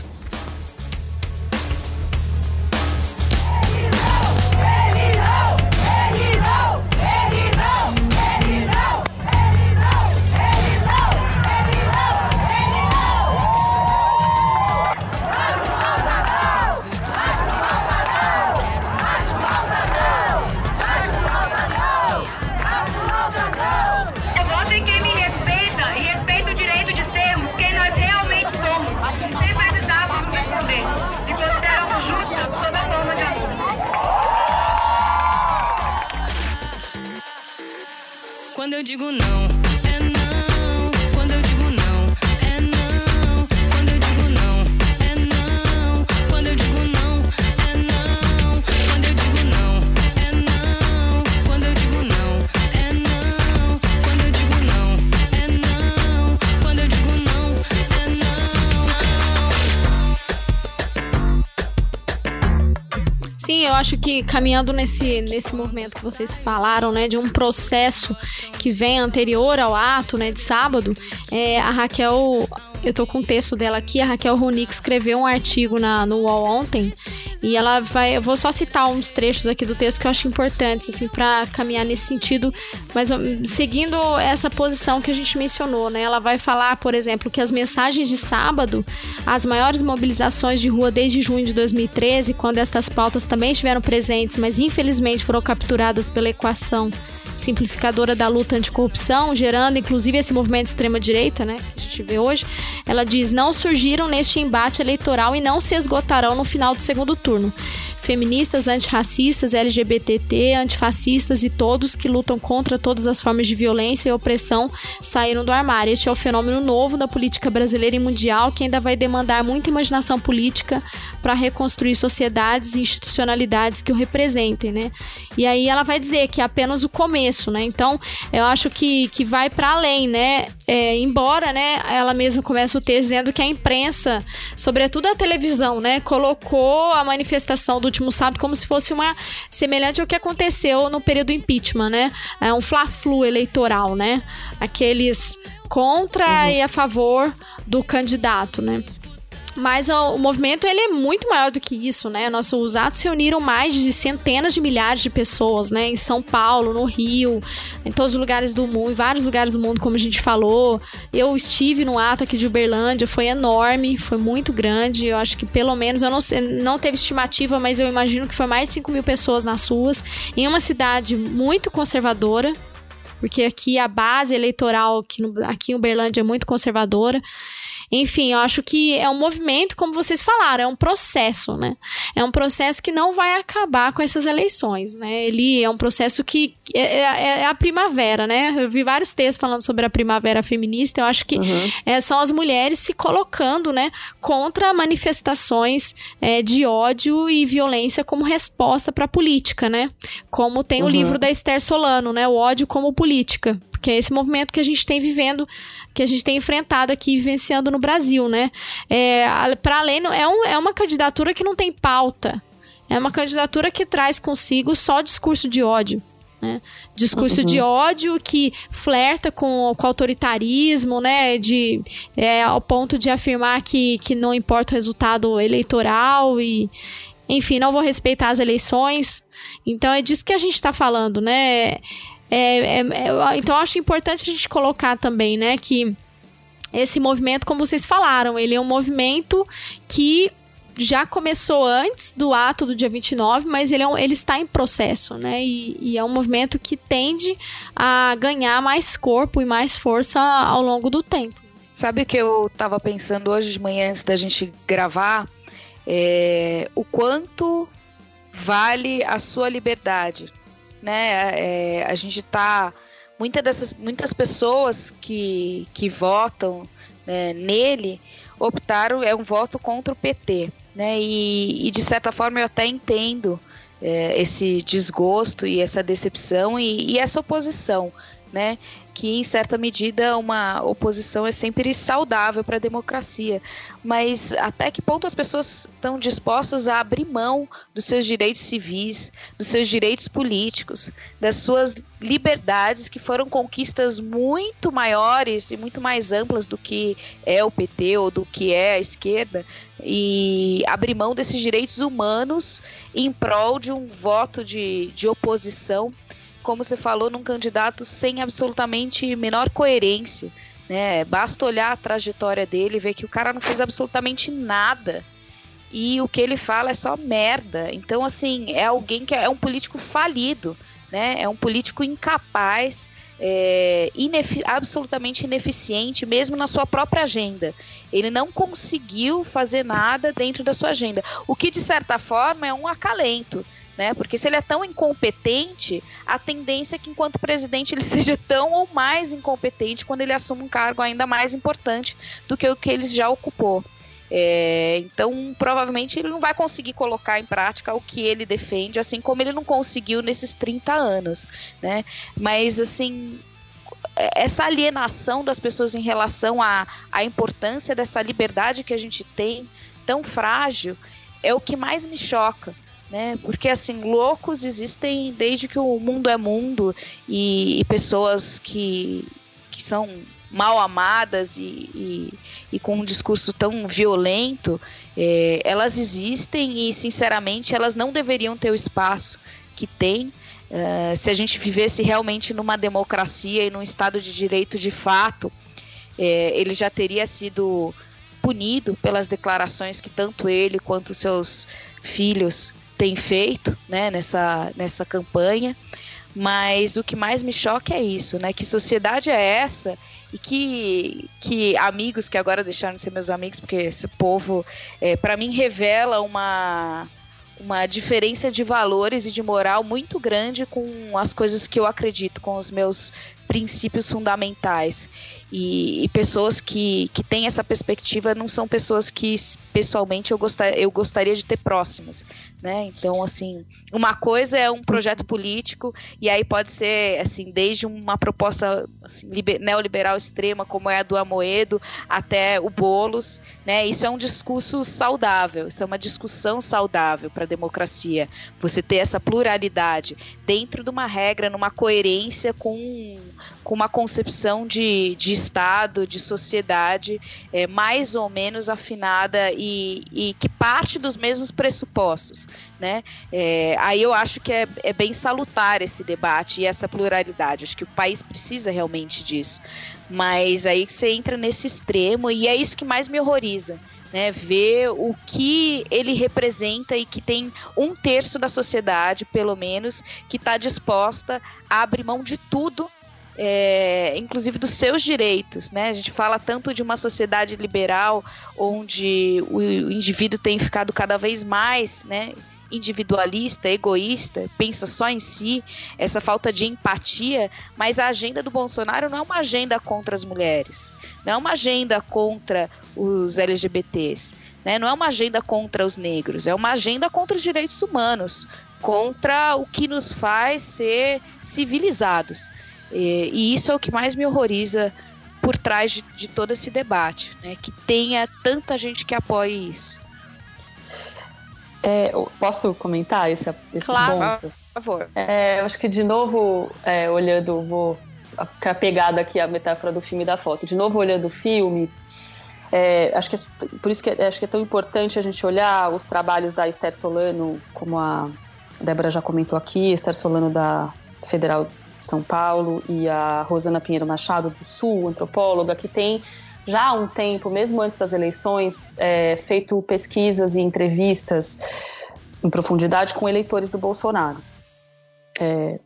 S3: Caminhando nesse, nesse movimento que vocês falaram, né, de um processo que vem anterior ao ato, né, de sábado, é, a Raquel, eu tô com o texto dela aqui, a Raquel Ronick escreveu um artigo na, no UOL ontem e ela vai, eu vou só citar uns trechos aqui do texto que eu acho importantes, assim, para caminhar nesse sentido, mas seguindo essa posição que a gente mencionou, né, ela vai falar, por exemplo, que as mensagens de sábado, as maiores mobilizações de rua desde junho de 2013, quando estas pautas também estiveram presentes, mas infelizmente foram capturadas pela equação simplificadora da luta anticorrupção, gerando inclusive esse movimento de extrema-direita, né, que a gente vê hoje, ela diz: não surgiram neste embate eleitoral e não se esgotarão no final do segundo turno. Feministas, antirracistas, LGBTT, antifascistas e todos que lutam contra todas as formas de violência e opressão saíram do armário. Este é o fenômeno novo da política brasileira e mundial que ainda vai demandar muita imaginação política para reconstruir sociedades e institucionalidades que o representem, né? E aí ela vai dizer que é apenas o começo, né? Então, eu acho que, que vai para além, né? É, embora, né, ela mesma começa o texto dizendo que a imprensa, sobretudo a televisão, né, colocou a manifestação do último sábado como se fosse uma semelhante ao que aconteceu no período do impeachment, né? É um fla-flu eleitoral, né? Aqueles contra e a favor do candidato, né? Mas ó, o movimento ele é muito maior do que isso, né? Nossos atos reuniram mais de centenas de milhares de pessoas, né? Em São Paulo, no Rio, em todos os lugares do mundo, em vários lugares do mundo, como a gente falou. Eu estive no ato aqui de Uberlândia, foi enorme, foi muito grande. Eu acho que pelo menos, eu não não teve estimativa, mas eu imagino que foi mais de 5 mil pessoas nas ruas, em uma cidade muito conservadora, porque aqui a base eleitoral aqui, no, aqui em Uberlândia é muito conservadora. Enfim, eu acho que é um movimento, como vocês falaram, é um processo, né? É um processo que não vai acabar com essas eleições, né? Ele é um processo que é, é- é a primavera, né? Eu vi vários textos falando sobre a primavera feminista. Eu acho que é, são as mulheres se colocando, né, contra manifestações é, de ódio e violência como resposta para a política, né? Como tem o
S12: Uhum.
S3: livro da Esther Solano, né? O ódio como política. Porque é esse movimento que a gente tem vivendo, que a gente tem enfrentado aqui, vivenciando no Brasil, né? É, para além, é, um- é uma candidatura que não tem pauta. É uma candidatura que traz consigo só discurso de ódio. Né? Discurso
S12: Uhum.
S3: de ódio que flerta com, com autoritarismo, né? De, é, ao ponto de afirmar que, que não importa o resultado eleitoral e, enfim, não vou respeitar as eleições. Então é disso que a gente está falando, né? É, é- é- então eu acho importante a gente colocar também, né, que esse movimento, como vocês falaram, ele é um movimento que já começou antes do ato do dia 29, mas ele, é um- ele está em processo, né? E, e é um movimento que tende a ganhar mais corpo e mais força ao longo do tempo.
S8: Sabe o que eu tava pensando hoje de manhã antes da gente gravar? É, o quanto vale a sua liberdade, né? É, a gente tá muitas dessas muitas pessoas que, que votam né, nele optaram é um voto contra o PT, né? E, e de certa forma eu até entendo é, esse desgosto e essa decepção e, e essa oposição, né? Que em certa medida uma oposição é sempre saudável para a democracia, mas até que ponto as pessoas estão dispostas a abrir mão dos seus direitos civis, dos seus direitos políticos, das suas liberdades que foram conquistas muito maiores e muito mais amplas do que é o PT ou do que é a esquerda e abrir mão desses direitos humanos em prol de um voto de, de oposição como você falou, num candidato sem absolutamente menor coerência. Né? Basta olhar a trajetória dele e ver que o cara não fez absolutamente nada. E o que ele fala é só merda. Então, assim, é alguém que é um político falido, né? É um político incapaz, é, inefi- absolutamente ineficiente, mesmo na sua própria agenda. Ele não conseguiu fazer nada dentro da sua agenda. O que, de certa forma, é um acalento né? Porque se ele é tão incompetente, a tendência é que enquanto presidente ele seja tão ou mais incompetente quando ele assume um cargo ainda mais importante do que o que ele já ocupou. É, então, provavelmente ele não vai conseguir colocar em prática o que ele defende, assim como ele não conseguiu nesses 30 anos, né? Mas, assim, essa alienação das pessoas em relação à, à importância dessa liberdade que a gente tem, tão frágil, é o que mais me choca né? Porque assim, loucos existem desde que o mundo é mundo e, e pessoas que, que são mal amadas e, e, e com um discurso tão violento, é, elas existem e sinceramente elas não deveriam ter o espaço que têm. Uh, se a gente vivesse realmente numa democracia e num Estado de Direito de fato, é, ele já teria sido punido pelas declarações que tanto ele quanto seus filhos tem feito né, nessa, nessa campanha, mas o que mais me choca é isso, né? Que sociedade é essa e que, que amigos que agora deixaram de ser meus amigos, porque esse povo, é, para mim, revela uma, uma diferença de valores e de moral muito grande com as coisas que eu acredito, com os meus princípios fundamentais. E, e, pessoas que, que têm essa perspectiva não são pessoas que pessoalmente eu, gostar, eu gostaria de ter próximas, né? Então, assim, uma coisa é um projeto político e aí pode ser, assim, desde uma proposta assim, liber, neoliberal extrema como é a do Amoedo até o Bolos, né? Isso é um discurso saudável, isso é uma discussão saudável para a democracia. Você ter essa pluralidade dentro de uma regra, numa coerência com, com uma concepção de, de Estado, de sociedade, é, mais ou menos afinada e, e que parte dos mesmos pressupostos. Né? É, aí eu acho que é, é bem salutar esse debate e essa pluralidade. Acho que o país precisa realmente disso. Mas aí você entra nesse extremo e é isso que mais me horroriza. Né, ver o que ele representa e que tem um terço da sociedade, pelo menos, que está disposta a abrir mão de tudo é, inclusive dos seus direitos, né? A gente fala tanto de uma sociedade liberal onde o indivíduo tem ficado cada vez mais, né? individualista, egoísta, pensa só em si, essa falta de empatia, mas a agenda do Bolsonaro não é uma agenda contra as mulheres, não é uma agenda contra os LGBTs, né? não é uma agenda contra os negros, é uma agenda contra os direitos humanos, contra o que nos faz ser civilizados. E, e isso é o que mais me horroriza por trás de, de todo esse debate, né? Que tenha tanta gente que apoie isso.
S9: É, posso comentar esse, esse
S8: Claro,
S9: ponto?
S8: por favor.
S9: É, eu acho que de novo, é, olhando, vou ficar pegada aqui a metáfora do filme e da foto. De novo, olhando o filme, é, acho que é, por isso que é- acho que é tão importante a gente olhar os trabalhos da Esther Solano, como a Débora já comentou aqui, Esther Solano da Federal de São Paulo e a Rosana Pinheiro Machado do Sul, antropóloga, que tem já há um tempo, mesmo antes das eleições, é, feito pesquisas e entrevistas em profundidade com eleitores do Bolsonaro. É,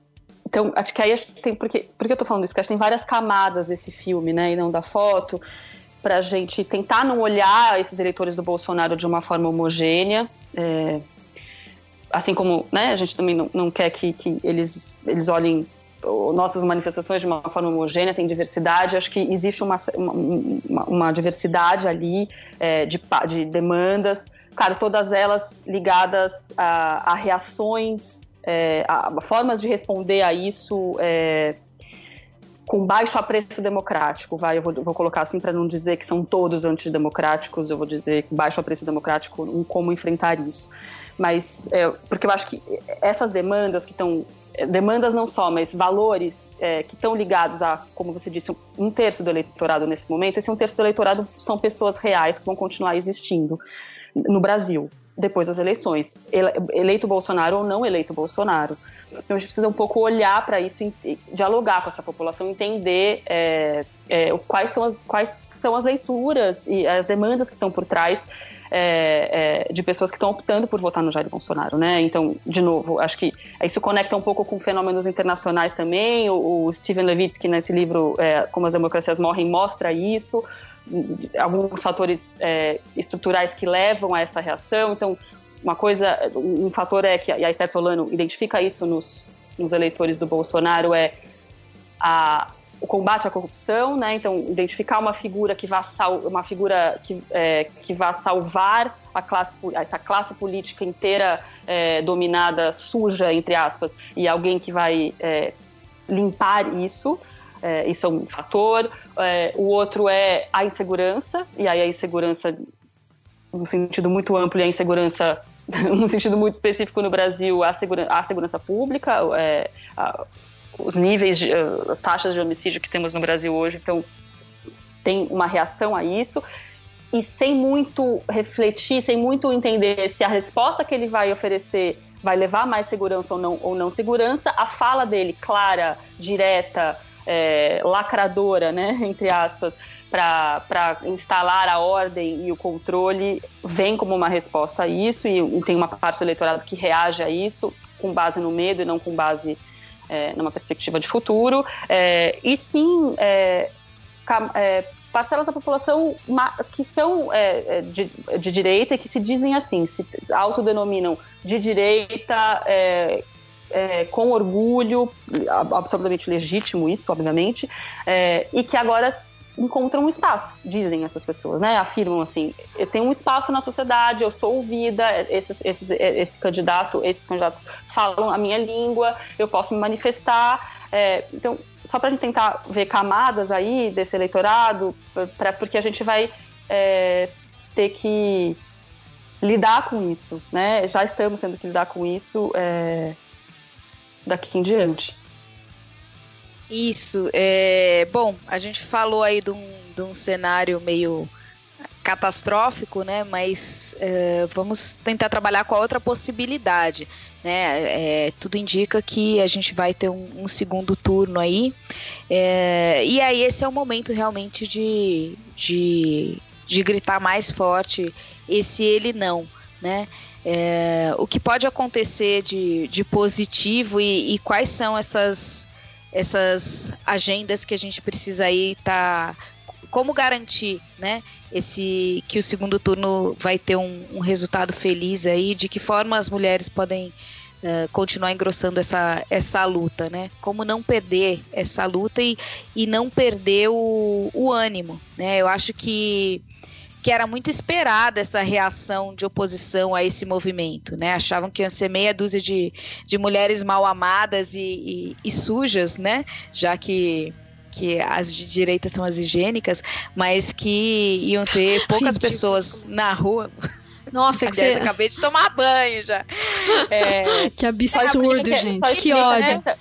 S9: então, acho que aí tem. Por que, por que eu tô falando isso? Porque acho que tem várias camadas desse filme, né? E não da foto, pra gente tentar não olhar esses eleitores do Bolsonaro de uma forma homogênea. é, assim como né, a gente também não, não quer que, que eles, eles olhem nossas manifestações de uma forma homogênea, tem diversidade. Acho que existe uma, uma, uma diversidade ali é, de, de demandas. Claro, todas elas ligadas a, a reações, é, a, formas de responder a isso é, com baixo apreço democrático. Vai, eu vou, vou colocar assim para não dizer que são todos antidemocráticos, eu vou dizer com baixo apreço democrático, como enfrentar isso. Mas, é, porque eu acho que essas demandas que estão. Demandas não só, mas valores é, que estão ligados a, como você disse, um terço do eleitorado nesse momento. Esse um terço do eleitorado são pessoas reais que vão continuar existindo no Brasil depois das eleições, ele- eleito Bolsonaro ou não eleito Bolsonaro. Então a gente precisa um pouco olhar para isso, dialogar com essa população, entender é, é, quais, são as, quais são as leituras e as demandas que estão por trás é, é, de pessoas que estão optando por votar no Jair Bolsonaro, né? Então, de novo, acho que isso conecta um pouco com fenômenos internacionais também. O, o Steven Levitsky, nesse livro é, Como as Democracias Morrem, mostra isso. Alguns fatores é, estruturais que levam a essa reação. Então, uma coisa, um fator é que a Esther Solano identifica isso nos, nos eleitores do Bolsonaro é a, o combate à corrupção, né? Então, identificar uma figura que vá sal, uma figura que, é, que vá salvar a classe, essa classe política inteira é, dominada, suja, entre aspas, e alguém que vai é, limpar isso. É, isso é um fator. É, o outro é a insegurança, e aí a insegurança, num sentido muito amplo, e a insegurança, num sentido muito específico no Brasil, a, segura, a segurança pública, é, a, os níveis, de, uh, as taxas de homicídio que temos no Brasil hoje, então tem uma reação a isso. E sem muito refletir, sem muito entender se a resposta que ele vai oferecer vai levar mais segurança ou não, ou não segurança, a fala dele, clara, direta, é, lacradora, né, entre aspas, para instalar a ordem e o controle, vem como uma resposta a isso, e tem uma parte do eleitorado que reage a isso com base no medo e não com base é, numa perspectiva de futuro. É, e sim, é, é, parcelas da população que são é, é, de, de direita e que se dizem assim, se autodenominam de direita, é, é, com orgulho, ab- absolutamente legítimo isso, obviamente, e que agora encontram um espaço, dizem essas pessoas, né? Afirmam assim, eu tenho um espaço na sociedade, eu sou ouvida, esses, esses, esse candidato, esses candidatos falam a minha língua, eu posso me manifestar. É, então, só para a gente tentar ver camadas aí desse eleitorado, pra, porque a gente vai é, ter que lidar com isso, né? Já estamos tendo que lidar com isso é, daqui em diante.
S8: Isso. É, bom, a gente falou aí de um, de um cenário meio catastrófico, né? Mas é, vamos tentar trabalhar com a outra possibilidade, né? É, tudo indica que a gente vai ter um, um segundo turno aí. É, e aí esse é o momento realmente de, de, de gritar mais forte esse ele não, né? É, o que pode acontecer de, de positivo e, e quais são essas, essas agendas que a gente precisa aí tá como garantir, né, esse que o segundo turno vai ter um, um resultado feliz aí, de que forma as mulheres podem eh, continuar engrossando essa, essa luta, né? Como não perder essa luta e, e não perder o, o ânimo, né? Eu acho que que era muito esperada essa reação de oposição a esse movimento, né? Achavam que iam ser meia dúzia de, de mulheres mal amadas e, e, e sujas, né? Já que que as de direita são as higiênicas, mas que iam ter poucas pessoas na rua.
S3: Nossa, é que
S8: Aliás,
S3: você...
S8: acabei de tomar banho já. É,
S3: Que absurdo,
S9: Só
S3: gente. Que ódio.
S9: né?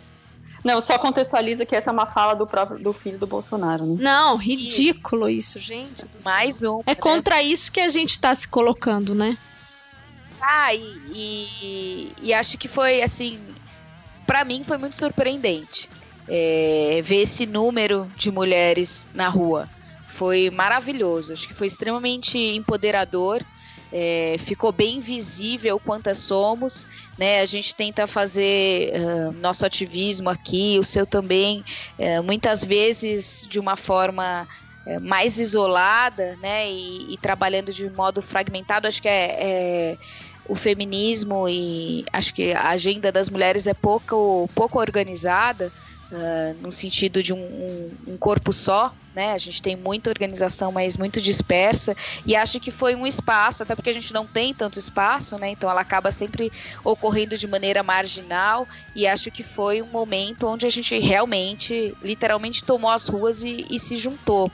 S9: Não, só contextualiza que essa é uma fala do próprio do filho do Bolsonaro, né?
S3: Não, ridículo isso, gente.
S8: mais um.
S3: É contra isso que a gente tá se colocando, né?
S8: Ah, e, e, e acho que foi assim, pra mim foi muito surpreendente é, ver esse número de mulheres na rua. Foi maravilhoso, acho que foi extremamente empoderador. É, ficou bem visível quantas somos, né? A gente tenta fazer ah, nosso ativismo aqui, o seu também, é, muitas vezes de uma forma é, mais isolada, né? E, e trabalhando de modo fragmentado. Acho que é, é o feminismo e acho que a agenda das mulheres é pouco, pouco organizada, ah, no sentido de um, um- um corpo só, né? A gente tem muita organização, mas muito dispersa, e acho que foi um espaço, até porque a gente não tem tanto espaço, né? Então ela acaba sempre ocorrendo de maneira marginal, e acho que foi um momento onde a gente realmente, literalmente, tomou as ruas e, e se juntou.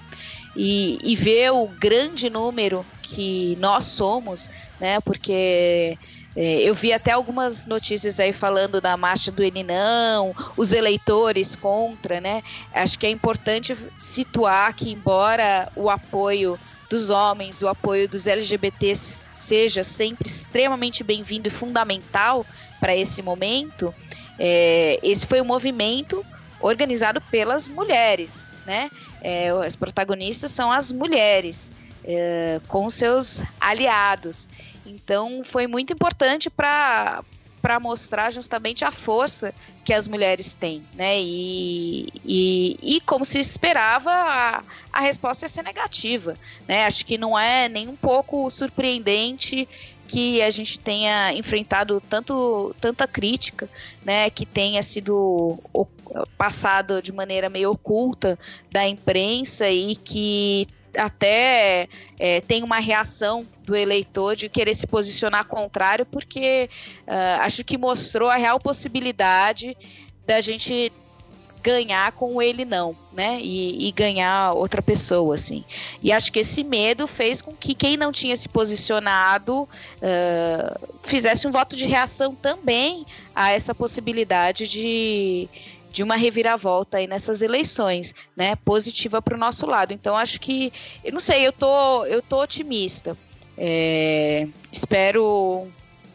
S8: E, e ver o grande número que nós somos, né? Porque eu vi até algumas notícias aí falando da marcha do Ele Não, os eleitores contra, né? Acho que é importante situar que, embora o apoio dos homens, o apoio dos LGBTs seja sempre extremamente bem-vindo e fundamental para esse momento, é, esse foi um movimento organizado pelas mulheres, né? É, as protagonistas são as mulheres, é, com seus aliados. Então foi muito importante para para mostrar justamente a força que as mulheres têm, né? E, e, e como se esperava, a, a resposta ia ser negativa, né? Acho que não é nem um pouco surpreendente que a gente tenha enfrentado tanto, tanta crítica, né? Que tenha sido passado de maneira meio oculta da imprensa e que até é, tem uma reação do eleitor de querer se posicionar contrário, porque ah, acho que mostrou a real possibilidade da gente ganhar com ele não, né? E, e ganhar outra pessoa, assim. E acho que esse medo fez com que quem não tinha se posicionado ah, fizesse um voto de reação também a essa possibilidade de de uma reviravolta aí nessas eleições, né? Positiva para o nosso lado. Então acho que, eu não sei, eu tô, eu tô otimista. É, espero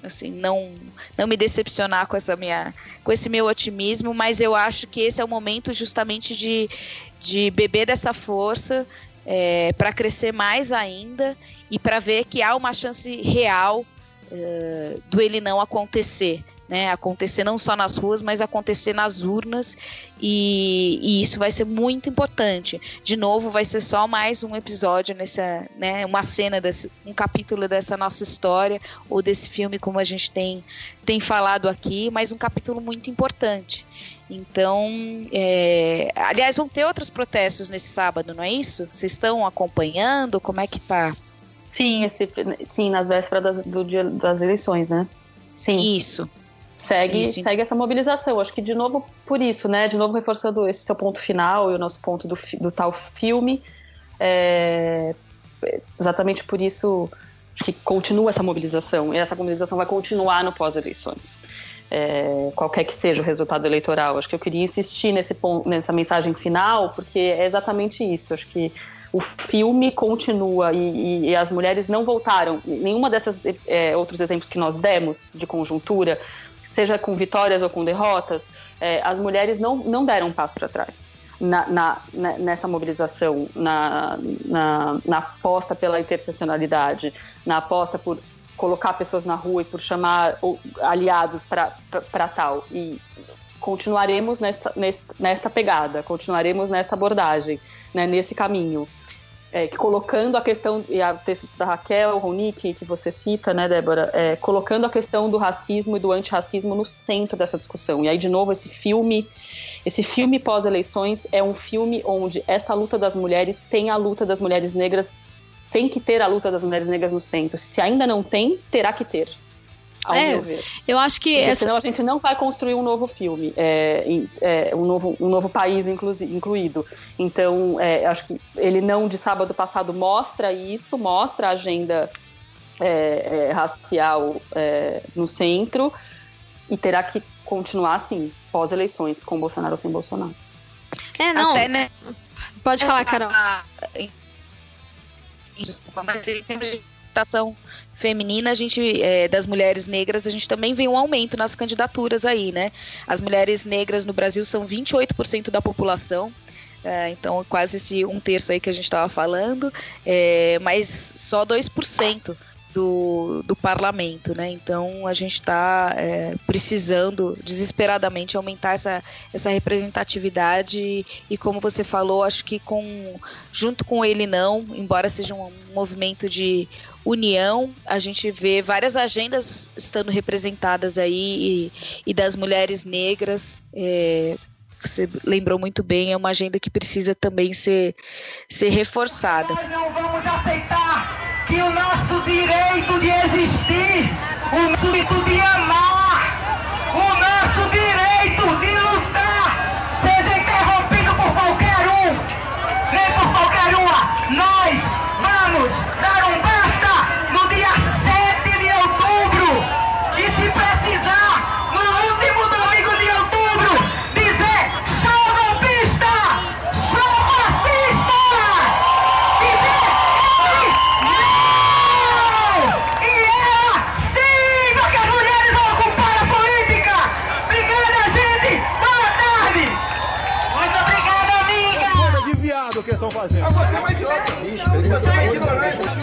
S8: assim não não me decepcionar com essa minha com esse meu otimismo, mas eu acho que esse é o momento justamente de, de beber dessa força para crescer mais ainda e para ver que há uma chance real eh, do ele não acontecer. Né, acontecer não só nas ruas, mas acontecer nas urnas, e, e isso vai ser muito importante. De novo, vai ser só mais um episódio nessa, né, uma cena, desse, um capítulo dessa nossa história, ou desse filme, como a gente tem, tem falado aqui, mas um capítulo muito importante. Então, é, aliás, vão ter outros protestos nesse sábado, não é isso? Vocês estão acompanhando? Como é que tá?
S9: Sim, esse, sim nas vésperas das, do dia das eleições, né? Sim.
S8: Isso.
S9: Segue,
S8: Isso.
S9: segue essa mobilização. Acho que, de novo, por isso, né? De novo, reforçando esse seu ponto final e o nosso ponto do, do tal filme. é, exatamente por isso, acho que continua essa mobilização. E essa mobilização vai continuar no pós-eleições. é, qualquer que seja o resultado eleitoral. Acho que eu queria insistir nesse ponto, nessa mensagem final, porque é exatamente isso. Acho que o filme continua e, e- e as mulheres não voltaram. Nenhuma dessas é, outros exemplos que nós demos de conjuntura, seja com vitórias ou com derrotas, é, as mulheres não, não deram um passo para trás. Na, na- na- nessa mobilização, na, na, na aposta pela interseccionalidade, na aposta por colocar pessoas na rua e por chamar aliados para tal. E continuaremos nesta, nesta, nesta pegada, continuaremos nesta abordagem, né, nesse caminho. É, que colocando a questão, e o texto da Raquel Ronick, que você cita, né, Débora, é, colocando a questão do racismo e do antirracismo no centro dessa discussão. E aí, de novo, esse filme, esse filme pós-eleições é um filme onde esta luta das mulheres tem a luta das mulheres negras, tem que ter a luta das mulheres negras no centro. Se ainda não tem, terá que ter. Ao
S3: É,
S9: meu ver.
S3: eu acho que
S9: Porque
S3: essa-
S9: senão a gente não vai construir um novo filme, é, é, um, novo, um novo país incluído. Então, é, acho que ele não de sábado passado mostra isso, mostra a agenda é, é, racial é, no centro e terá que continuar assim, pós-eleições, com Bolsonaro ou sem Bolsonaro.
S3: É, não.
S8: Até, né?
S3: Pode falar, Carol.
S8: Desculpa, mas em termos de representação feminina, a gente, é, das mulheres negras, a gente também vê um aumento nas candidaturas aí, né? As mulheres negras no Brasil são 28% da população. é, então, quase esse um terço aí que a gente estava falando, é, mas só 2% do, do parlamento, né? Então a gente está precisando desesperadamente aumentar essa, essa representatividade e, e como você falou, acho que com junto com ele não, embora seja um movimento de união, a gente vê várias agendas estando representadas aí e, e das mulheres negras. é, você lembrou muito bem, é uma agenda que precisa também ser, ser reforçada.
S13: Nós não vamos aceitar que o nosso direito de existir, o nosso direito de amar, o nosso direito de lutar seja interrompido por qualquer um, nem por qualquer uma. Nós vamos dar um
S12: Você é ignorante.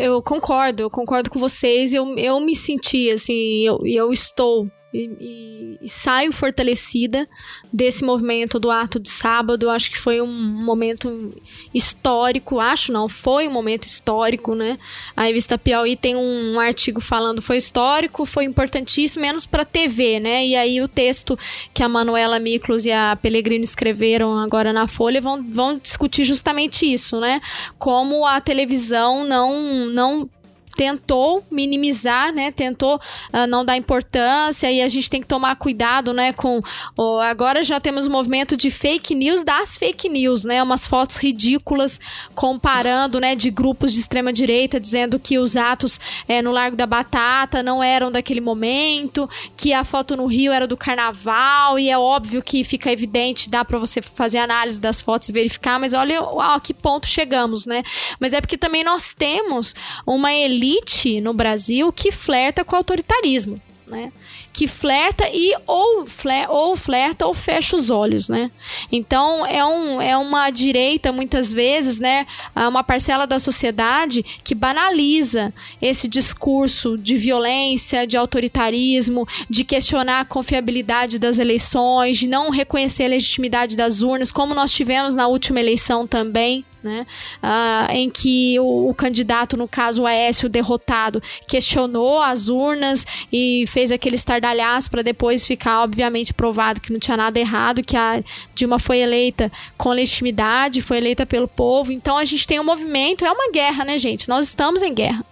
S3: Eu concordo, eu concordo com vocês. Eu, eu me senti assim, eu, e eu estou. E saio fortalecida desse movimento do ato de sábado. Acho que foi um momento histórico. Acho não, foi um momento histórico, né? A revista Piauí tem um, artigo falando foi histórico, foi importantíssimo, menos para TV, né? E aí o texto que a Manuela Miklos e a Pellegrino escreveram agora na Folha vão, vão discutir justamente isso, né? Como a televisão não não tentou minimizar, né? Tentou ah, não dar importância e a gente tem que tomar cuidado, né? Com ó, agora já temos o movimento de fake news das fake news, né? Umas fotos ridículas comparando, né? De grupos de extrema direita dizendo que os atos eh, no Largo da Batata não eram daquele momento, que a foto no Rio era do Carnaval e é óbvio que fica evidente, dá para você fazer análise das fotos e verificar, mas olha a que ponto chegamos, né? Mas é porque também nós temos uma elite no Brasil que flerta com o autoritarismo. Né? que flerta e ou, fle, ou flerta ou fecha os olhos, né? Então é, um, é uma direita, muitas vezes, né? ah, Uma parcela da sociedade que banaliza esse discurso de violência, de autoritarismo, de questionar a confiabilidade das eleições, de não reconhecer a legitimidade das urnas, como nós tivemos na última eleição também. Né? Ah, em que o, o candidato, no caso o Aécio, derrotado, questionou as urnas e fez aquele estardalhaço para depois ficar, obviamente, provado que não tinha nada errado, que a Dilma foi eleita com legitimidade, foi eleita pelo povo. Então a gente tem um movimento, é uma guerra, né, gente? Nós estamos em guerra.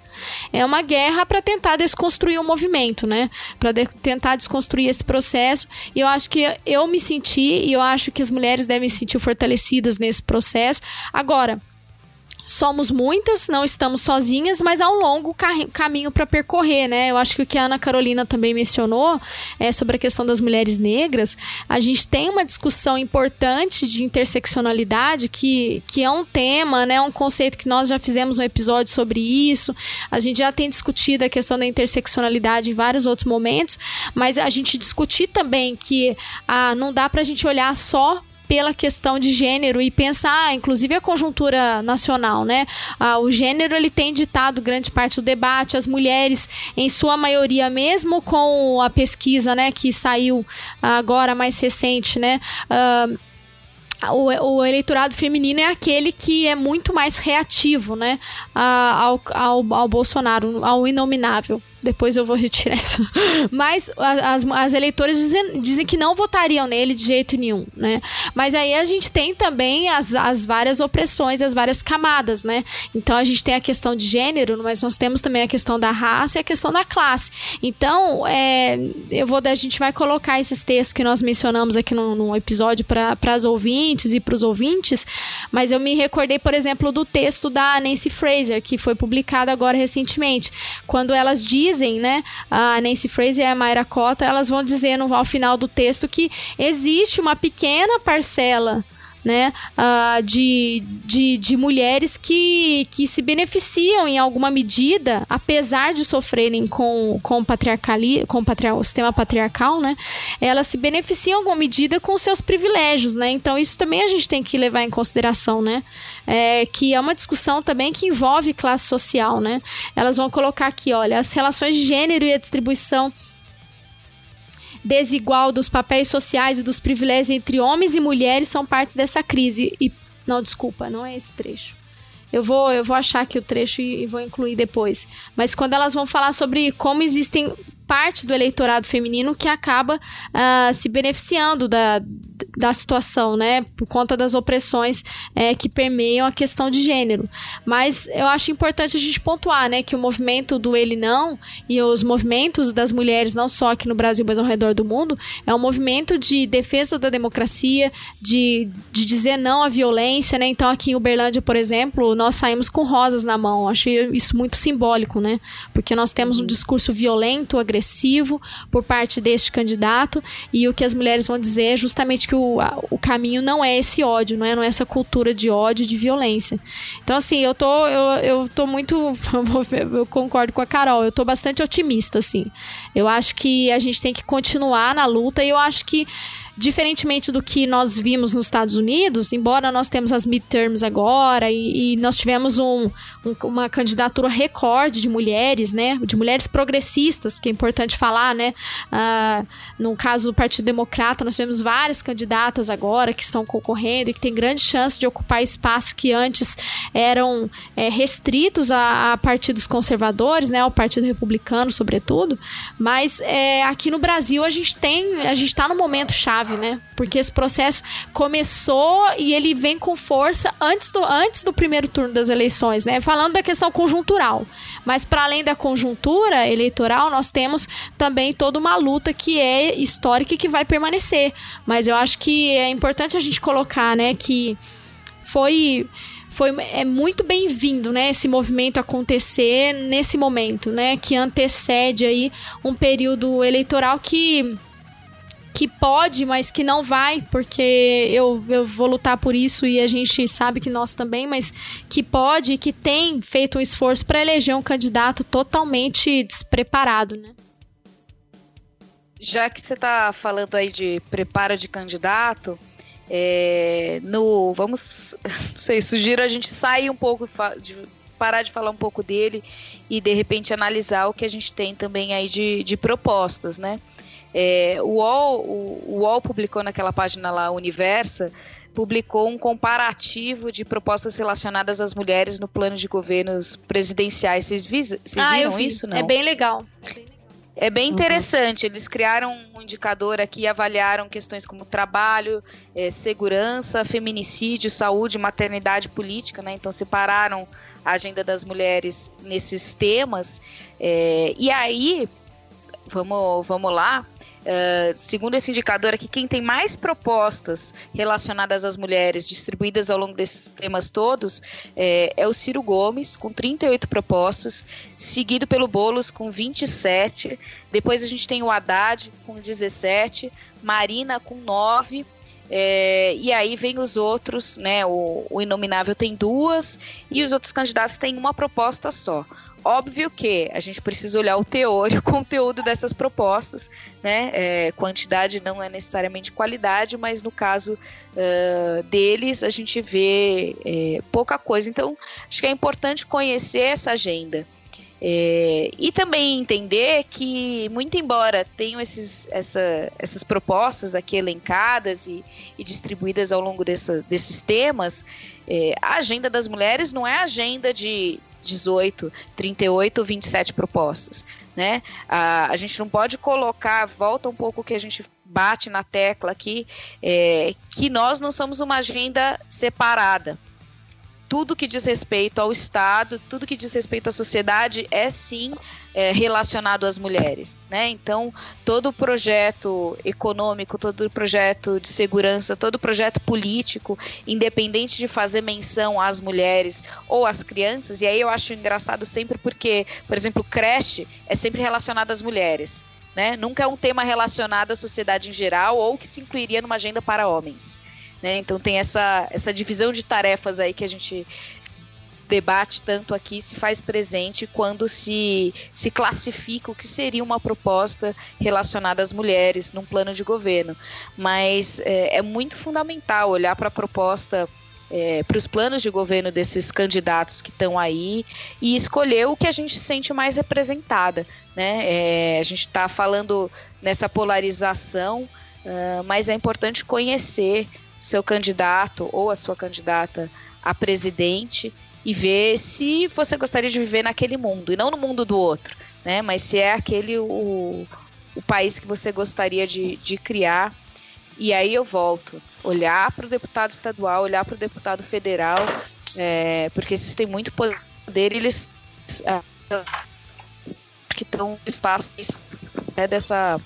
S3: É uma guerra para tentar desconstruir o movimento, né? Para de tentar desconstruir esse processo. E eu acho que eu me senti, e eu acho que as mulheres devem se sentir fortalecidas nesse processo. Agora, somos muitas, não estamos sozinhas, mas há um longo ca- caminho para percorrer, né? Eu acho que o que a Ana Carolina também mencionou é sobre a questão das mulheres negras. A gente tem uma discussão importante de interseccionalidade, que, que é um tema, né? Um conceito que nós já fizemos um episódio sobre isso. A gente já tem discutido a questão da interseccionalidade em vários outros momentos, mas a gente discutir também que ah, não dá pra gente olhar só pela questão de gênero e pensar, inclusive a conjuntura nacional, né? Ah, o gênero ele tem ditado grande parte do debate, as mulheres, em sua maioria, mesmo com a pesquisa, né, que saiu agora mais recente, né? ah, o, o eleitorado feminino é aquele que é muito mais reativo, né, ao, ao, ao Bolsonaro, ao inominável. Depois eu vou retirar isso. Mas as, as eleitoras dizem, dizem que não votariam nele de jeito nenhum, né? Mas aí a gente tem também as, as várias opressões, as várias camadas, né? Então a gente tem a questão de gênero, mas nós temos também a questão da raça e a questão da classe. Então, é, eu vou, a gente vai colocar esses textos que nós mencionamos aqui no, no episódio para as ouvintes e para os ouvintes, mas eu me recordei, por exemplo, do texto da Nancy Fraser, que foi publicado agora recentemente, quando elas dizem, né, a Nancy Fraser e a Mayra Cota, elas vão dizer ao final do texto que existe uma pequena parcela né, ah, de, de, de mulheres que, que se beneficiam em alguma medida, apesar de sofrerem com, com, patriarcali, com patria, o sistema patriarcal, né, elas se beneficiam em alguma medida com seus privilégios, né, então isso também a gente tem que levar em consideração, né, é, que é uma discussão também que envolve classe social, né, elas vão colocar aqui, olha, as relações de gênero e a distribuição desigual dos papéis sociais e dos privilégios entre homens e mulheres são parte dessa crise. E não, desculpa, não é esse trecho. Eu vou, eu vou achar aqui o trecho e, e vou incluir depois. Mas quando elas vão falar sobre como existem parte do eleitorado feminino que acaba ah, se beneficiando da, da situação, né? Por conta das opressões é, que permeiam a questão de gênero. Mas eu acho importante a gente pontuar, né? Que o movimento do Ele Não e os movimentos das mulheres, não só aqui no Brasil, mas ao redor do mundo, é um movimento de defesa da democracia, de, de dizer não à violência, né? Então aqui em Uberlândia, por exemplo, nós saímos com rosas na mão. Achei isso muito simbólico, né? Porque nós temos um discurso violento, agressivo por parte deste candidato e o que as mulheres vão dizer é justamente que o, o caminho não é esse ódio, não é, não é essa cultura de ódio, de violência. Então, assim, eu tô, eu, eu tô muito. Eu concordo com a Carol, eu tô bastante otimista, assim. Eu acho que a gente tem que continuar na luta e eu acho que. Diferentemente do que nós vimos nos Estados Unidos, embora nós temos as midterms agora e, e nós tivemos um, um- uma candidatura recorde de mulheres, né? De mulheres progressistas, que é importante falar, né? Ah, no caso do Partido Democrata, nós tivemos várias candidatas agora que estão concorrendo e que têm grande chance de ocupar espaços que antes eram é, restritos a, a partidos conservadores, né? Ao Partido Republicano, sobretudo. Mas é, aqui no Brasil a gente tem, a gente está no momento chave, né? Porque esse processo começou e ele vem com força antes do, antes do primeiro turno das eleições, né? Falando da questão conjuntural. Mas para além da conjuntura eleitoral, nós temos também toda uma luta que é histórica e que vai permanecer. Mas eu acho que é importante a gente colocar, né, que foi foi é muito bem-vindo, né, esse movimento acontecer nesse momento, né, que antecede aí um período eleitoral que que pode, mas que não vai, porque eu, eu vou lutar por isso e a gente sabe que nós também, mas que pode e que tem feito um esforço para eleger um candidato totalmente despreparado, né?
S8: já que você está falando aí de preparo de candidato, é, no vamos, não sei, sugiro a gente sair um pouco de parar de falar um pouco dele e de repente analisar o que a gente tem também aí de, de propostas, né? É, o, UOL, o, o UOL publicou naquela página lá, Universa, publicou um comparativo de propostas relacionadas às mulheres no plano de governos presidenciais. Vocês,
S3: ah, eu
S8: viram
S3: vi.
S8: isso? Não?
S3: É bem legal.
S8: É bem interessante. Eles criaram um indicador aqui e avaliaram questões como trabalho, eh, segurança, feminicídio, saúde, maternidade política, né? Então separaram a agenda das mulheres nesses temas. Eh, e aí, vamos, vamos lá. Eh, segundo esse indicador aqui, quem tem mais propostas relacionadas às mulheres distribuídas ao longo desses temas todos eh, é o Ciro Gomes, com 38 propostas, seguido pelo Boulos, com 27. Depois a gente tem o Haddad, com 17. Marina, com 9. É, e aí vem os outros, né? O, o Inominável tem duas e os outros candidatos têm uma proposta só. Óbvio que a gente precisa olhar o teor e o conteúdo dessas propostas, né? É, quantidade não é necessariamente qualidade, mas no caso ah, deles a gente vê é, pouca coisa. Então, acho que é importante conhecer essa agenda. É, e também entender que, muito embora tenham esses, essa- essas propostas aqui elencadas e, e distribuídas ao longo dessa- desses temas, é, a agenda das mulheres não é a agenda de 18, 38 ou 27 propostas. Né? A, a gente não pode colocar, volta um pouco que a gente bate na tecla aqui, é, que nós não somos uma agenda separada tudo que diz respeito ao Estado, tudo que diz respeito à sociedade é sim é, relacionado às mulheres, né? Então todo projeto econômico, todo projeto de segurança, todo projeto político, independente de fazer menção às mulheres ou às crianças, e aí eu acho engraçado sempre porque, por exemplo, creche é sempre relacionado às mulheres. Né? Nunca é um tema relacionado à sociedade em geral ou que se incluiria numa agenda para homens. Né? Então tem essa, essa divisão de tarefas aí que a gente debate tanto aqui se faz presente quando se, se classifica o que seria uma proposta relacionada às mulheres num plano de governo. Mas é, é muito fundamental olhar para a proposta. para os planos de governo desses candidatos que estão aí e escolher o que a gente se sente mais representada. Né? É, a gente está falando nessa polarização, ah, mas é importante conhecer seu candidato ou a sua candidata a presidente e ver se você gostaria de viver naquele mundo e não no mundo do outro, né? Mas se é aquele o, o país que você gostaria de, de criar. E aí eu volto, olhar para o deputado estadual, olhar para o deputado federal, é, porque esses têm muito poder eles ah, que estão espaço né, dessa,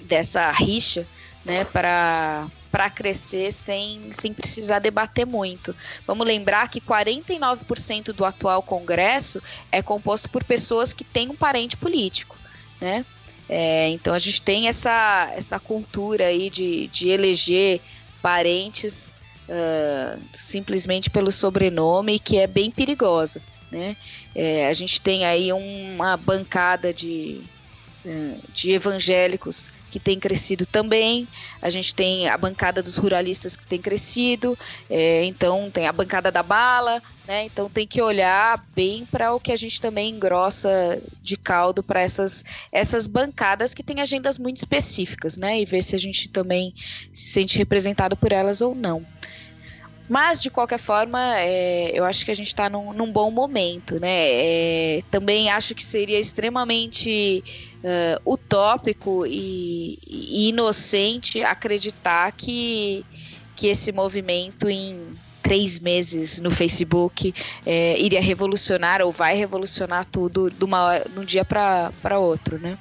S8: dessa rixa né, para para crescer sem, sem precisar debater muito. Vamos lembrar que 49% do atual Congresso é composto por pessoas que têm um parente político, né? É, então a gente tem essa, essa cultura aí de, de eleger parentes ah, simplesmente pelo sobrenome que é bem perigosa, né? É, a gente tem aí uma bancada de, de evangélicos que tem crescido também. A gente tem a bancada dos ruralistas que tem crescido. é, então tem a bancada da bala, né? Então tem que olhar bem para o que a gente também engrossa de caldo para essas, essas bancadas que têm agendas muito específicas, né? E ver se a gente também se sente representado por elas ou não. Mas, de qualquer forma, é, eu acho que a gente está num, num bom momento, né? É, também acho que seria extremamente eh, utópico e, e inocente acreditar que, que esse movimento em três meses no Facebook eh, iria revolucionar ou vai revolucionar tudo de, uma, de um dia para outro, né?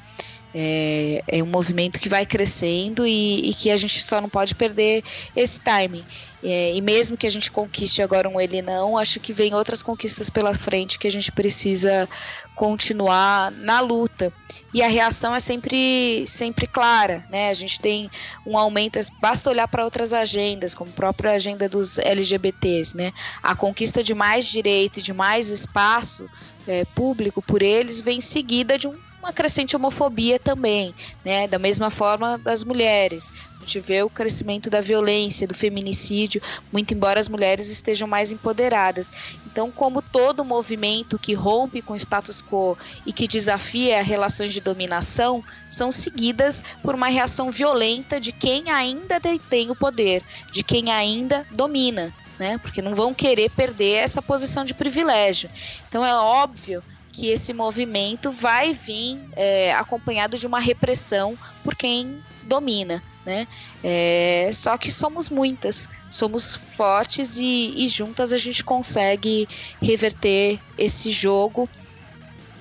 S8: É, é um movimento que vai crescendo e, e que a gente só não pode perder esse timing. É, e mesmo que a gente conquiste agora um ele não, acho que vem outras conquistas pela frente que a gente precisa continuar na luta. E a reação é sempre, sempre clara, né? A gente tem um aumento, basta olhar para outras agendas, como a própria agenda dos LGBTs, né? A conquista de mais direito e de mais espaço é, público por eles vem seguida de um uma crescente homofobia também, né? Da mesma forma das mulheres. Gente vê o crescimento da violência, do feminicídio, muito embora as mulheres estejam mais empoderadas. Então, como todo movimento que rompe com o status quo e que desafia relações de dominação, são seguidas por uma reação violenta de quem ainda detém o poder, de quem ainda domina. Né? Porque não vão querer perder essa posição de privilégio. Então é óbvio que esse movimento vai vir é, acompanhado de uma repressão por quem domina. Né? É, só que somos muitas, somos fortes e, e juntas a gente consegue reverter esse jogo,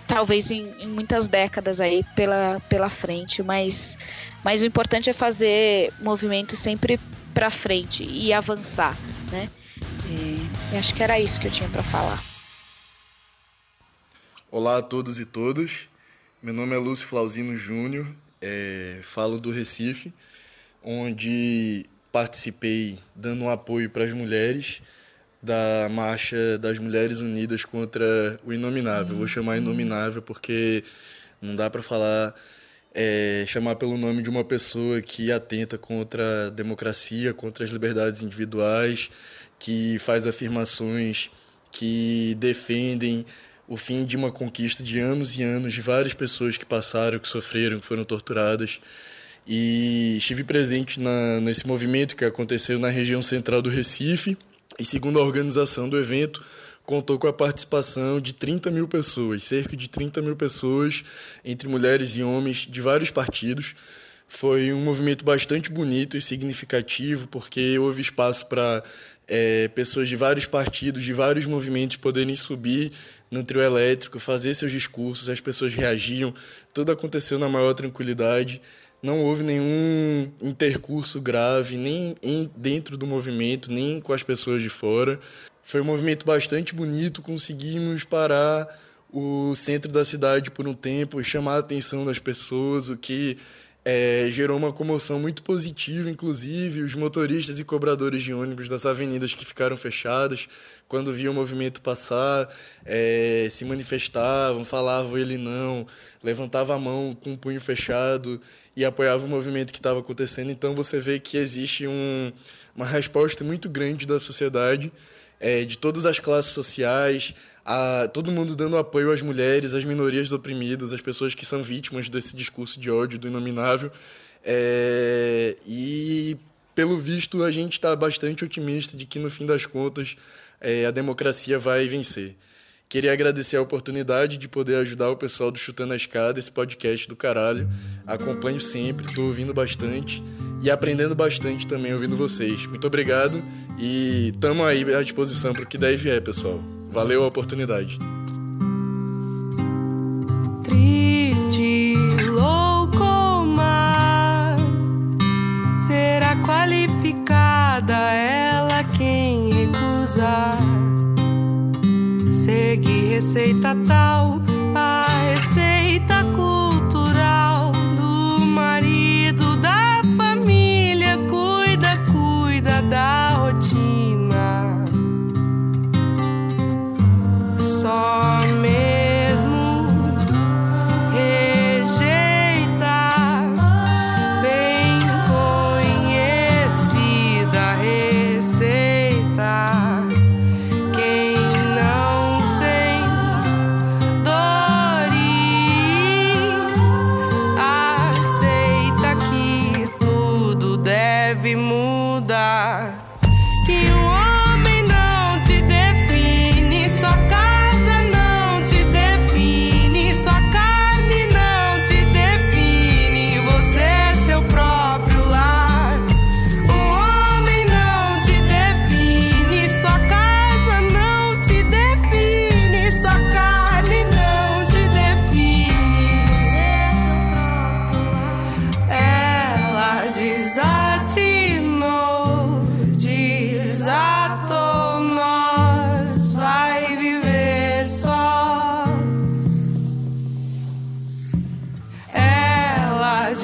S8: talvez em, em muitas décadas aí pela, pela frente, mas, mas o importante é fazer movimento sempre para frente e avançar, né? É, acho que era isso que eu tinha para falar.
S14: Olá a todos e todas. Meu nome é Lúcio Flauzino Júnior, é, falo do Recife, onde participei dando um apoio para as mulheres da Marcha das Mulheres Unidas contra o Inominável. Vou chamar Inominável porque não dá para falar, é, chamar pelo nome de uma pessoa que atenta contra a democracia, contra as liberdades individuais, que faz afirmações que defendem o fim de uma conquista de anos e anos de várias pessoas que passaram, que sofreram, que foram torturadas. E estive presente na, nesse movimento que aconteceu na região central do Recife. E segundo a organização do evento, contou com a participação de 30 mil pessoas, cerca de 30 mil pessoas, entre mulheres e homens de vários partidos. Foi um movimento bastante bonito e significativo, porque houve espaço para é, pessoas de vários partidos, de vários movimentos poderem subir no trio elétrico, fazer seus discursos, as pessoas reagiam, tudo aconteceu na maior tranquilidade. Não houve nenhum intercurso grave, nem em, dentro do movimento, nem com as pessoas de fora. Foi um movimento bastante bonito, conseguimos parar o centro da cidade por um tempo, chamar a atenção das pessoas, o que é, gerou uma comoção muito positiva, inclusive os motoristas e cobradores de ônibus das avenidas que ficaram fechadas, quando viam o movimento passar, é, se manifestavam, falavam ele não, levantava a mão com o punho fechado e apoiava o movimento que estava acontecendo. Então você vê que existe um, uma resposta muito grande da sociedade, é, de todas as classes sociais, a, todo mundo dando apoio às mulheres, às minorias oprimidas, às pessoas que são vítimas desse discurso de ódio do inominável. É, e, pelo visto, a gente está bastante otimista de que, no fim das contas, é, a democracia vai vencer. Queria agradecer a oportunidade de poder ajudar o pessoal do Chutando a Escada, esse podcast do caralho. Acompanho sempre, estou ouvindo bastante e aprendendo bastante também ouvindo vocês. Muito obrigado e estamos aí à disposição para o que der e vier, pessoal. Valeu a oportunidade.
S15: Triste, louco mar será qualificada ela Segue receita tal, a receita cultural do marido da família. Cuida, cuida da rotina. Só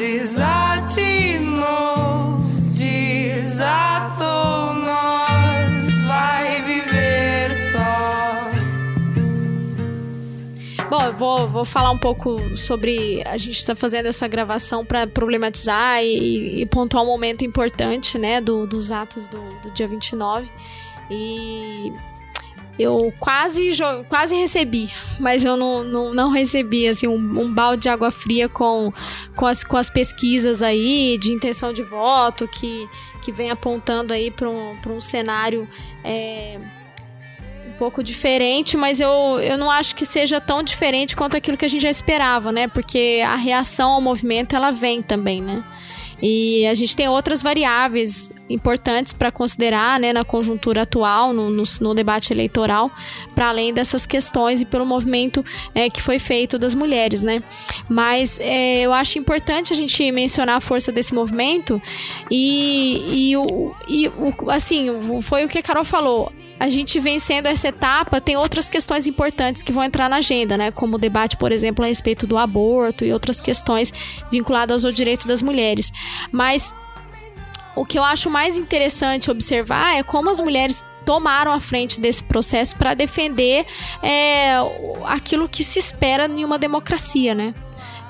S15: desatinou, desatou nós, vai viver só. Bom, eu
S3: vou, vou falar um pouco sobre. A gente está fazendo essa gravação para problematizar e, e, pontuar um momento importante, né, do, dos atos do, do dia 29. E eu quase, quase recebi, mas eu não, não, não recebi assim, um, um balde de água fria com, com, as, com as pesquisas aí de intenção de voto que, que vem apontando aí para um, um cenário. é, um pouco diferente, mas eu, eu não acho que seja tão diferente quanto aquilo que a gente já esperava, né? Porque a reação ao movimento ela vem também, né? E a gente tem outras variáveis importantes para considerar né, na conjuntura atual, no, no, no debate eleitoral, para além dessas questões e pelo movimento é, que foi feito das mulheres. Né? Mas é, eu acho importante a gente mencionar a força desse movimento e, e, o, e o, assim, foi o que a Carol falou. A gente vencendo essa etapa, tem outras questões importantes que vão entrar na agenda, né? Como o debate, por exemplo, a respeito do aborto e outras questões vinculadas ao direito das mulheres. Mas o que eu acho mais interessante observar é como as mulheres tomaram a frente desse processo para defender é, aquilo que se espera em uma democracia, né?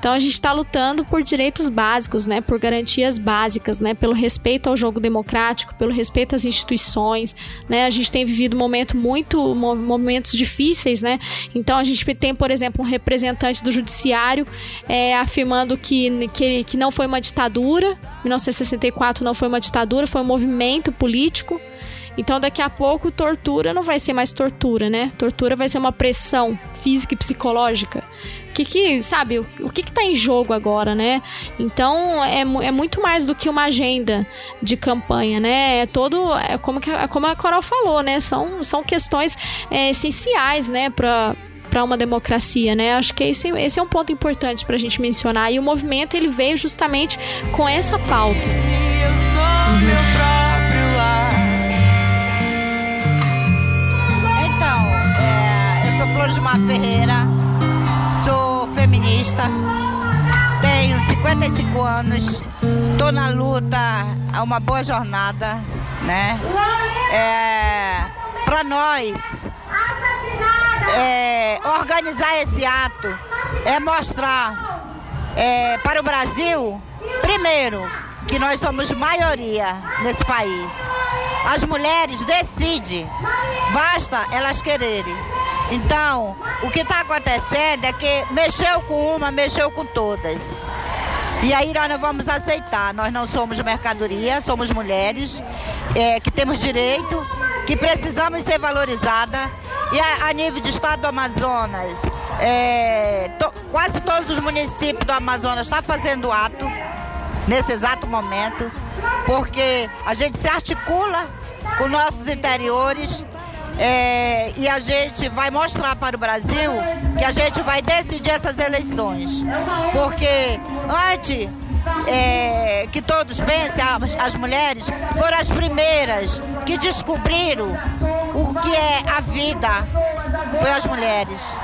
S3: Então a gente está lutando por direitos básicos, né? Por garantias básicas, né? Pelo respeito ao jogo democrático, pelo respeito às instituições, né? A gente tem vivido momento muito mo- momentos difíceis, né? Então a gente tem, por exemplo, um representante do judiciário é, afirmando que, que que não foi uma ditadura, 1964 não foi uma ditadura, foi um movimento político. Então, daqui a pouco, tortura não vai ser mais tortura, né? Tortura vai ser uma pressão física e psicológica. O que que, sabe, o, que que tá em jogo agora, né? Então, é, é muito mais do que uma agenda de campanha, né? É todo, é como, que, é como a Coral falou, né? São, são questões é, essenciais, né, pra, para uma democracia, né? Acho que esse, esse é um ponto importante pra gente mencionar. E o movimento, ele veio justamente com essa pauta.
S15: Eu
S16: é, eu sou Flor de Ferreira, sou feminista, tenho 55 anos, tô na luta há uma boa jornada, né? É, para nós, é, organizar esse ato é mostrar é, para o Brasil, primeiro, que nós somos maioria nesse país. As mulheres decidem, basta elas quererem. Então, o que está acontecendo é que mexeu com uma, mexeu com todas. E aí nós não vamos aceitar. Nós não somos mercadoria, somos mulheres é, que temos direito, que precisamos ser valorizadas. E a, a nível de estado do Amazonas, é, to- quase todos os municípios do Amazonas estão fazendo ato nesse exato momento, porque a gente se articula com nossos interiores é, e a gente vai mostrar para o Brasil que a gente vai decidir essas eleições. Porque antes é, que todos pensem, as, as mulheres foram as primeiras que descobriram o que é a vida. Foi as mulheres.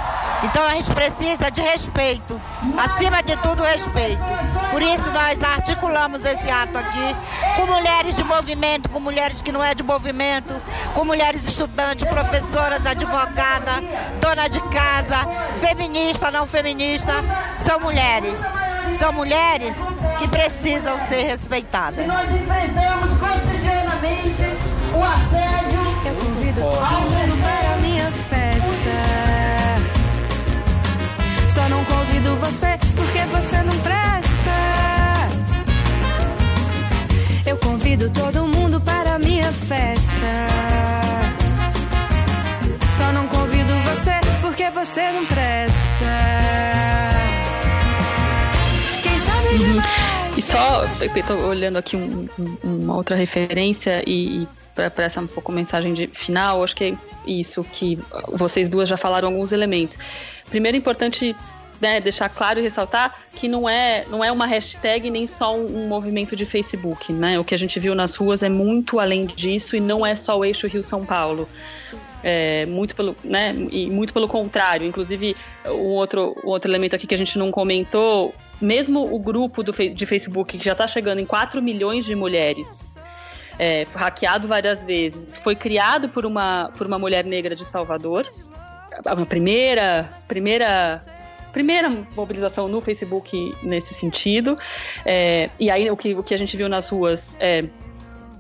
S16: Então a gente precisa de respeito, acima de tudo respeito. Por isso nós articulamos esse ato aqui com mulheres de movimento, com mulheres que não é de movimento, com mulheres estudantes, professoras, advogadas, dona de casa, feminista, não feminista, são mulheres. São mulheres que precisam ser respeitadas.
S17: Nós enfrentamos cotidianamente o assédio. Eu convido todo mundo para a minha festa. Só não convido você porque você não presta. Eu convido todo mundo para a minha festa. Só não convido você porque você não presta. Quem sabe demais.
S9: E só, eu tô olhando aqui um- um- uma outra referência e, e para essa um pouco mensagem de final, acho que é isso que vocês duas já falaram alguns elementos. Primeiro, é importante né, deixar claro e ressaltar que não é, não é uma hashtag nem só um, um movimento de Facebook, né? O que a gente viu nas ruas é muito além disso e não é só o eixo Rio-São Paulo. É, muito pelo, né, e muito pelo contrário. Inclusive, o outro, o outro elemento aqui que a gente não comentou, mesmo o grupo do, de Facebook, que já está chegando em 4 milhões de mulheres, é, hackeado várias vezes, foi criado por uma, por uma mulher negra de Salvador. A primeira, primeira primeira mobilização no Facebook nesse sentido. É, e aí o que, o que a gente viu nas ruas é,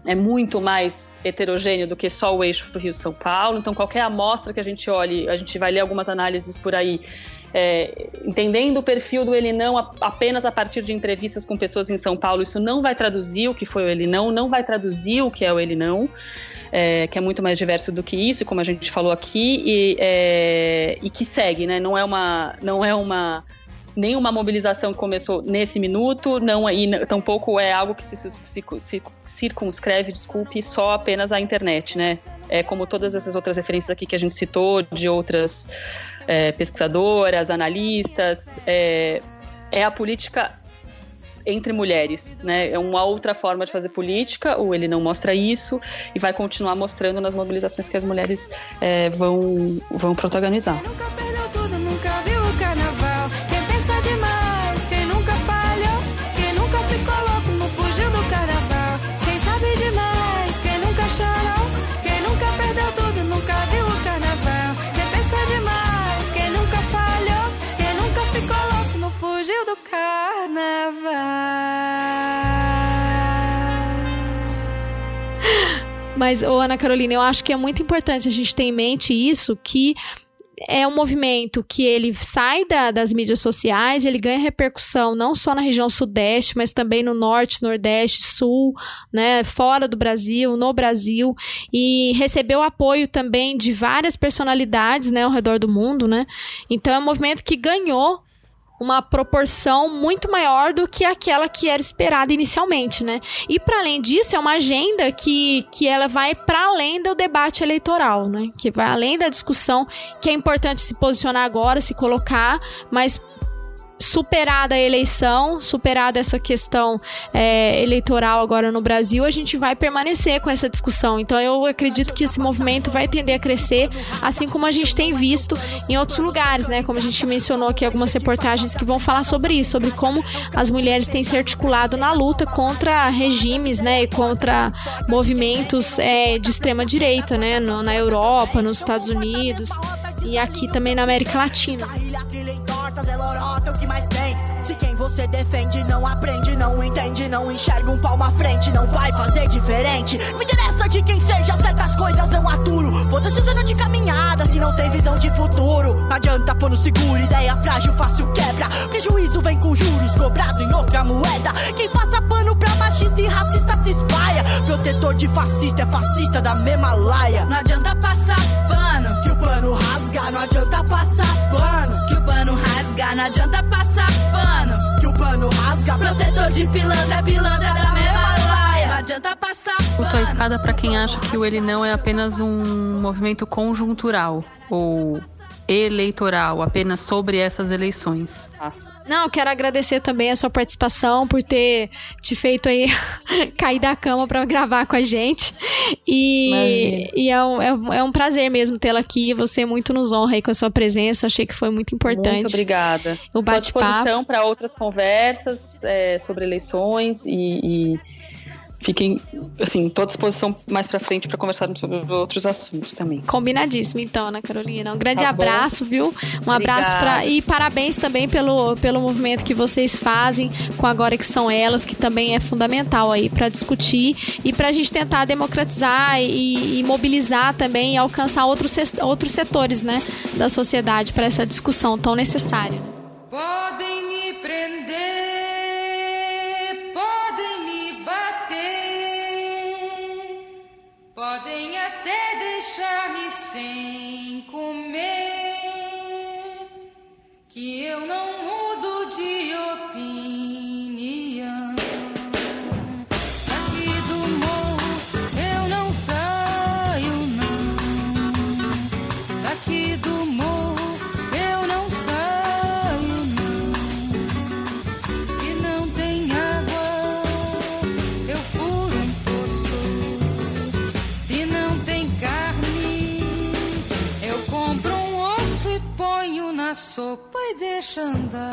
S9: é muito mais heterogêneo do que só o eixo do Rio-São Paulo. Então, qualquer amostra que a gente olhe, a gente vai ler algumas análises por aí, é, entendendo o perfil do ele não apenas a partir de entrevistas com pessoas em São Paulo, isso não vai traduzir o que foi o ele não, não vai traduzir o que é o ele não. É, que é muito mais diverso do que isso, como a gente falou aqui, e, é, e que segue, né? Não é uma, não é uma nenhuma mobilização começou nesse minuto, não e n- tampouco é algo que se, se- se- circunscreve, desculpe, só apenas à internet, né? É como todas essas outras referências aqui que a gente citou de outras é, pesquisadoras, analistas, é, é a política entre mulheres, né? É uma outra forma de fazer política, ou ele não mostra isso e vai continuar mostrando nas mobilizações que as mulheres é, vão, vão protagonizar.
S3: Mas, ô, Ana Carolina, eu acho que é muito importante a gente ter em mente isso, que é um movimento que ele sai da- das mídias sociais, ele ganha repercussão não só na região sudeste, mas também no norte, nordeste, sul, né, fora do Brasil, no Brasil, e recebeu apoio também de várias personalidades, né, ao redor do mundo, né? Então é um movimento que ganhou uma proporção muito maior do que aquela que era esperada inicialmente, né? E para além disso, é uma agenda que, que ela vai para além do debate eleitoral, né? Que vai além da discussão que é importante se posicionar agora, se colocar, mas superada a eleição, superada essa questão é, eleitoral agora no Brasil, a gente vai permanecer com essa discussão. Então eu acredito que esse movimento vai tender a crescer, assim como a gente tem visto em outros lugares, né? Como a gente mencionou aqui algumas reportagens que vão falar sobre isso, sobre como as mulheres têm se articulado na luta contra regimes, né? E contra movimentos é, de extrema direita, né? na Europa, nos Estados Unidos e aqui também na América Latina.
S18: Tortas, é lorota, o que mais tem? Se quem você defende não aprende, não entende, não enxerga um palmo à frente, não vai fazer diferente. Me interessa de quem seja, certas coisas não aturo. Os anos de caminhada, se não tem visão de futuro. Não adianta pôr no seguro, ideia frágil, fácil quebra. Prejuízo vem com juros, cobrado em outra moeda. Quem passa pano pra machista e racista se espalha. Protetor de fascista é fascista da mesma laia.
S17: Não adianta passar pano.
S18: Que o pano rasga, não adianta passar pano.
S17: Que o pano rasga, não adianta passar pano.
S18: Que o pano rasga,
S17: Protetor de pilantra, pilantra da mesma laia. Não adianta passar
S19: Puto a escada para quem acha que o ele não é apenas um movimento conjuntural ou eleitoral, apenas sobre essas eleições.
S3: Não, quero agradecer também a sua participação por ter te feito aí cair da cama pra gravar com a gente. E, e é, um, é, um- é um prazer mesmo tê-la aqui. Você muito nos honra aí com a sua presença. Achei que foi muito importante.
S9: Muito obrigada.
S3: O bate-papo.
S9: disposição para outras conversas é, sobre eleições e, e fiquem, assim, estou à disposição mais para frente para conversarmos sobre outros assuntos também.
S3: Combinadíssimo, então, Ana Carolina. Um grande
S9: Tá bom.
S3: abraço, viu? Um abraço
S9: Obrigada.
S3: para e parabéns também pelo, pelo movimento que vocês fazem com agora que são elas, que também é fundamental aí para discutir e para a gente tentar democratizar e, e mobilizar também e alcançar outros, outros setores, né, da sociedade para essa discussão tão necessária.
S17: Podem podem até deixar-me sem comer, que eu não sopa e deixa andar.